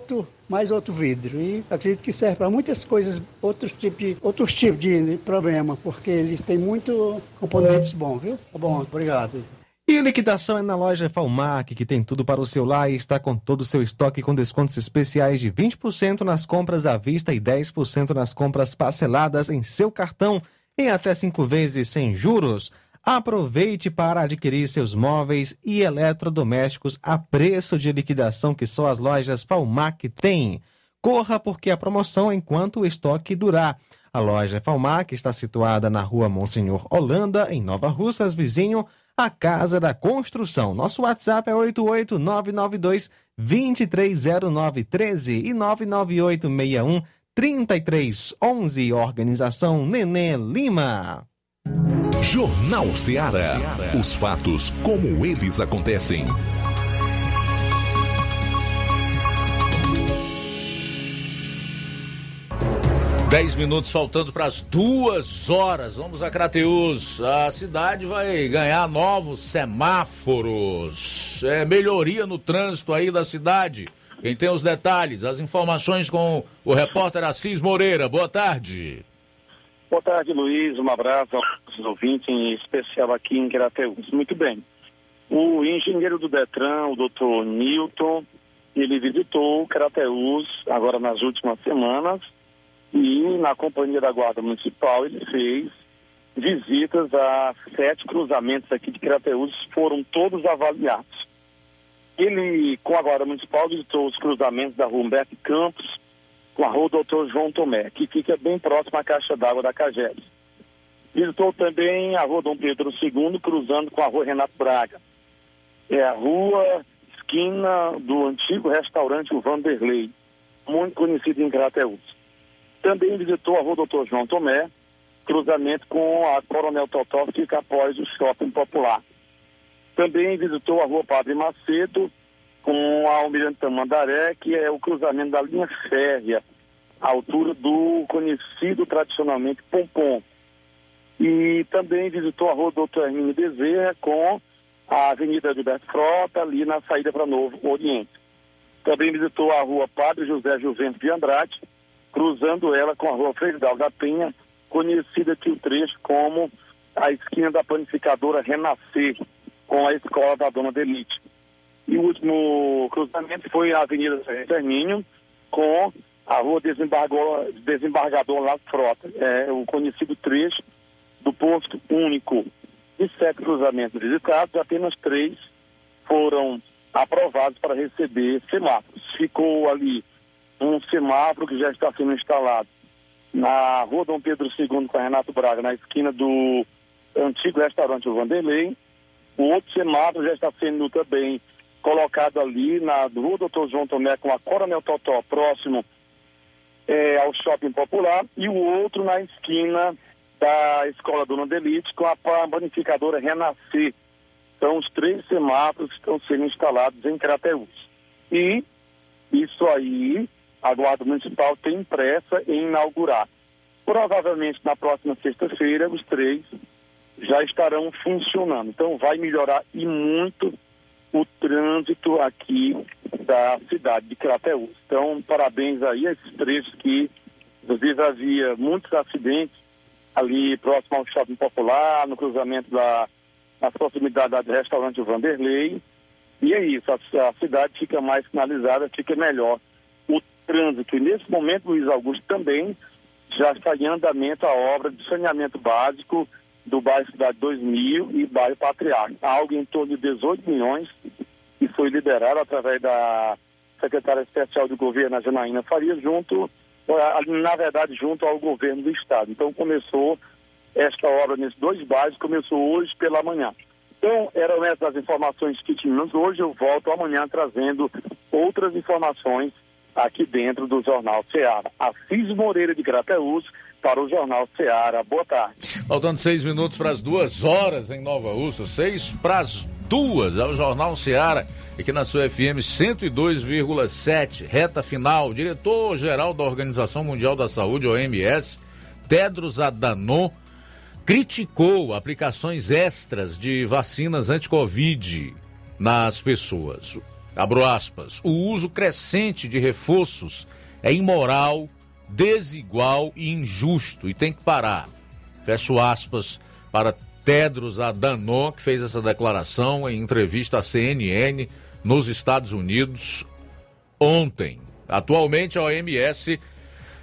mais outro vidro. E acredito que serve para muitas coisas, outros tipos, outros tipos de problema, porque ele tem muito componentes bons, viu? Tá bom, obrigado. E liquidação é na loja Falmac, que tem tudo para o seu lar e está com todo o seu estoque com descontos especiais de 20% nas compras à vista e 10% nas compras parceladas em seu cartão em até cinco vezes sem juros. Aproveite para adquirir seus móveis e eletrodomésticos a preço de liquidação que só as lojas Falmac têm. Corra porque a promoção enquanto o estoque durar. A loja Falmac está situada na rua Monsenhor Holanda, em Nova Russas, vizinho à Casa da Construção. Nosso WhatsApp é 88992 230913 e 99861 3311. Organização Nenê Lima. Jornal Ceará. Os fatos como eles acontecem. Dez minutos faltando para as duas horas. Vamos a Crateus. A cidade vai ganhar novos semáforos. É melhoria no trânsito aí da cidade. Quem tem os detalhes, as informações com o repórter Assis Moreira. Boa tarde. Boa tarde, Luiz. Um abraço aos ouvintes, em especial aqui em Crateus. Muito bem. O engenheiro do Detran, o doutor Newton, ele visitou Crateus agora nas últimas semanas e na companhia da Guarda Municipal ele fez visitas a sete cruzamentos aqui de Crateus, foram todos avaliados. Ele, com a Guarda Municipal, visitou os cruzamentos da Humberto Campos, com a rua Doutor João Tomé, que fica bem próximo à caixa d'água da Cageres. Visitou também a rua Dom Pedro II, cruzando com a rua Renato Braga. É a rua esquina do antigo restaurante o Vanderlei, muito conhecido em Crateús. Também visitou a rua Doutor João Tomé, cruzamento com a Coronel Totó, que fica após o Shopping Popular. Também visitou a rua Padre Macedo, com a Almirante Tamandaré, que é o cruzamento da linha férrea, à altura do conhecido tradicionalmente Pompom. E também visitou a rua Doutor Hermínio Bezerra com a Avenida Gilberto Frota, ali na saída para Novo Oriente. Também visitou a rua Padre José Juventus de Andrade, cruzando ela com a rua Freidal da Penha, conhecida aqui o trecho como a esquina da panificadora Renascer, com a escola da Dona Delite. E o último cruzamento foi a Avenida Termínio com a rua Desembargador, Las Frota, é o conhecido trecho do posto único. De sete cruzamentos visitados, apenas três foram aprovados para receber semáforos. Ficou ali um semáforo que já está sendo instalado na rua Dom Pedro II com Renato Braga, na esquina do antigo restaurante Vanderlei. O outro semáforo já está sendo também colocado ali na rua Doutor João Tomé com a Coronel Totó, próximo é, ao Shopping Popular, e o outro na esquina da Escola Dona Delite com a panificadora Renascer. Então, os três semáforos estão sendo instalados em Crateús. E isso aí, a Guarda Municipal tem pressa em inaugurar. Provavelmente na próxima sexta-feira, os três já estarão funcionando. Então, vai melhorar e muito o trânsito aqui da cidade de Crateús. Então, parabéns aí a esses trechos que, inclusive, havia muitos acidentes ali próximo ao Shopping Popular, no cruzamento da na proximidade do restaurante Vanderlei. E é isso, a, a cidade fica mais sinalizada, fica melhor o trânsito. E nesse momento, Luiz Augusto, também já está em andamento a obra de saneamento básico do bairro Cidade 2000 e bairro Patriarca. Algo em torno de 18 milhões que foi liberado através da secretária especial de governo, a Janaína Faria, junto, na verdade, junto ao governo do estado. Então começou esta obra nesses dois bairros começou hoje pela manhã. Então, eram essas as informações que tínhamos hoje. Eu volto amanhã trazendo outras informações aqui dentro do Jornal Ceará. Assis Moreira de Grateus para o Jornal Ceará. Boa tarde. Faltando seis minutos para as duas horas em Nova Russa, seis para as duas, é o Jornal Ceará, aqui na sua FM 102,7, reta final. Diretor-geral da Organização Mundial da Saúde, OMS, Tedros Adhanom, criticou aplicações extras de vacinas anti-Covid nas pessoas. Abro aspas. O uso crescente de reforços é imoral, desigual e injusto e tem que parar. Fecho aspas para Tedros Adhanom, que fez essa declaração em entrevista à CNN nos Estados Unidos ontem. Atualmente a OMS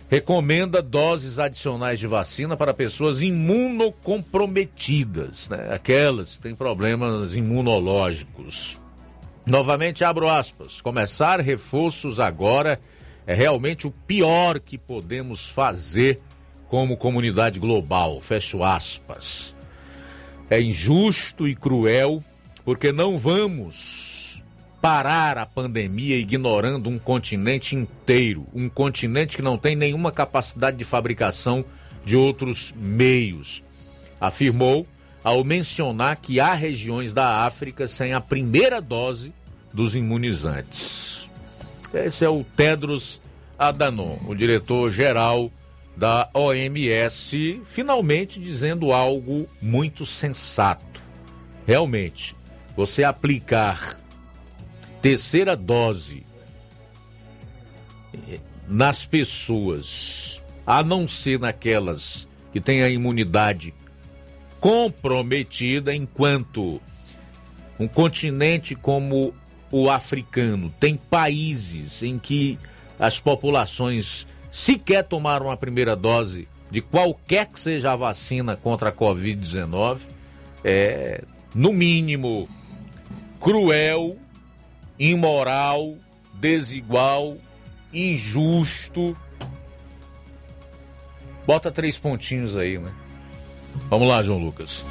recomenda doses adicionais de vacina para pessoas imunocomprometidas, né? aquelas que têm problemas imunológicos. Novamente abro aspas. Começar reforços agora é realmente o pior que podemos fazer como comunidade global. Fecho aspas. É injusto e cruel porque não vamos parar a pandemia ignorando um continente inteiro, um continente que não tem nenhuma capacidade de fabricação de outros meios, afirmou ao mencionar que há regiões da África sem a primeira dose dos imunizantes. Esse é o Tedros Adhanom, o diretor-geral da OMS, finalmente dizendo algo muito sensato. Realmente, você aplicar terceira dose nas pessoas, a não ser naquelas que têm a imunidade comprometida, enquanto um continente como o africano tem países em que as populações sequer tomaram a primeira dose de qualquer que seja a vacina contra a Covid-19, é, no mínimo, cruel, imoral, desigual, injusto. Bota três pontinhos aí, né? Vamos lá, João Lucas.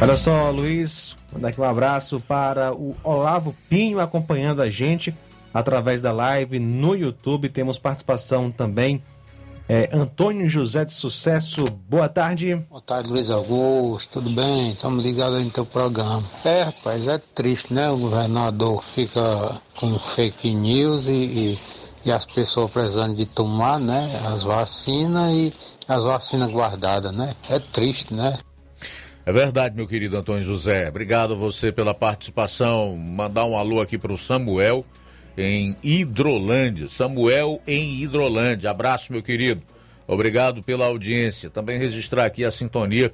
Olha só, Luiz, mandar aqui um abraço para o Olavo Pinho acompanhando a gente através da live no YouTube. Temos participação também. É, Antônio José de Sucesso, boa tarde. Boa tarde, Luiz Augusto, tudo bem? Estamos ligados aí no teu programa. É, rapaz, é triste, né? O governador fica com fake news e, e, e as pessoas precisando de tomar, né? As vacinas e as vacinas guardadas, né? É triste, né? É verdade, meu querido Antônio José. Obrigado a você pela participação. Mandar um alô aqui para o Samuel em Hidrolândia. Samuel em Hidrolândia. Abraço, meu querido. Obrigado pela audiência. Também registrar aqui a sintonia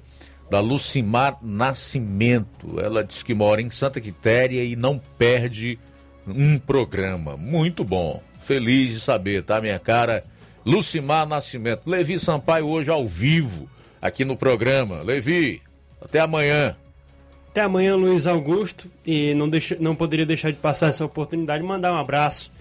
da Lucimar Nascimento. Ela diz que mora em Santa Quitéria e não perde um programa. Muito bom. Feliz de saber, tá, minha cara? Lucimar Nascimento. Levi Sampaio hoje ao vivo aqui no programa. Levi, até amanhã. Até amanhã, Luiz Augusto. E não, deixa, não poderia deixar de passar essa oportunidade de mandar um abraço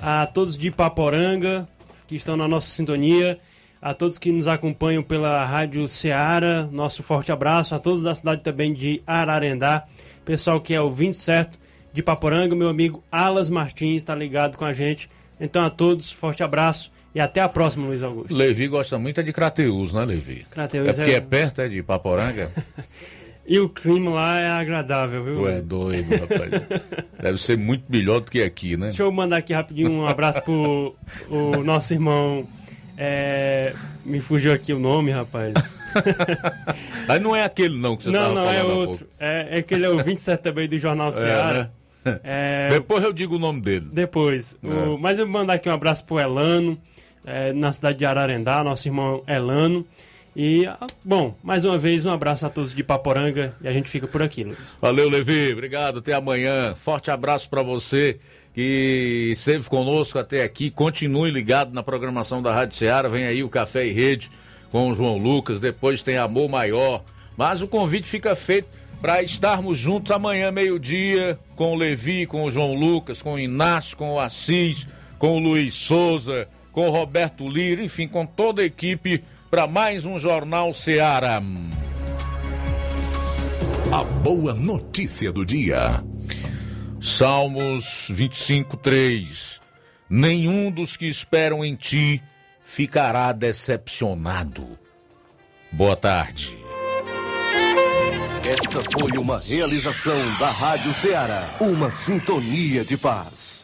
a todos de Paporanga que estão na nossa sintonia, a todos que nos acompanham pela Rádio Ceará, nosso forte abraço, a todos da cidade também de Ararendá, pessoal que é ouvinte certo de Paporanga, meu amigo Alas Martins está ligado com a gente. Então a todos, forte abraço e até a próxima, Luiz Augusto. Levi gosta muito é de Crateus, né, Levi? Crateus é porque é... é perto é de Paporanga. E o clima lá é agradável, viu? Tu é doido, rapaz. Deve ser muito melhor do que aqui, né? Deixa eu mandar aqui rapidinho um abraço pro o nosso irmão. É... Me fugiu aqui o nome, rapaz. Aí não é aquele não que você não, não, falando é outro. É, é que ele é o 27 também do Jornal Ceará. né? É, Depois eu digo o nome dele. Depois. É. O- mas eu vou mandar aqui um abraço pro Elano, é, na cidade de Ararendá, nosso irmão Elano. E, ah, bom, mais uma vez, um abraço a todos de Paporanga e a gente fica por aqui, Luiz. Valeu, Levi. Obrigado. Até amanhã. Forte abraço para você que esteve conosco até aqui. Continue ligado na programação da Rádio Ceará. Vem aí o Café e Rede com o João Lucas. Depois tem Amor Maior. Mas o convite fica feito para estarmos juntos amanhã, meio-dia, com o Levi, com o João Lucas, com o Inácio, com o Assis, com o Luiz Souza, com Roberto Lira, enfim, com toda a equipe para mais um Jornal Seara. A boa notícia do dia. Salmos 25, 3. Nenhum dos que esperam em ti ficará decepcionado. Boa tarde. Essa foi uma realização da Rádio Ceará, uma sintonia de paz.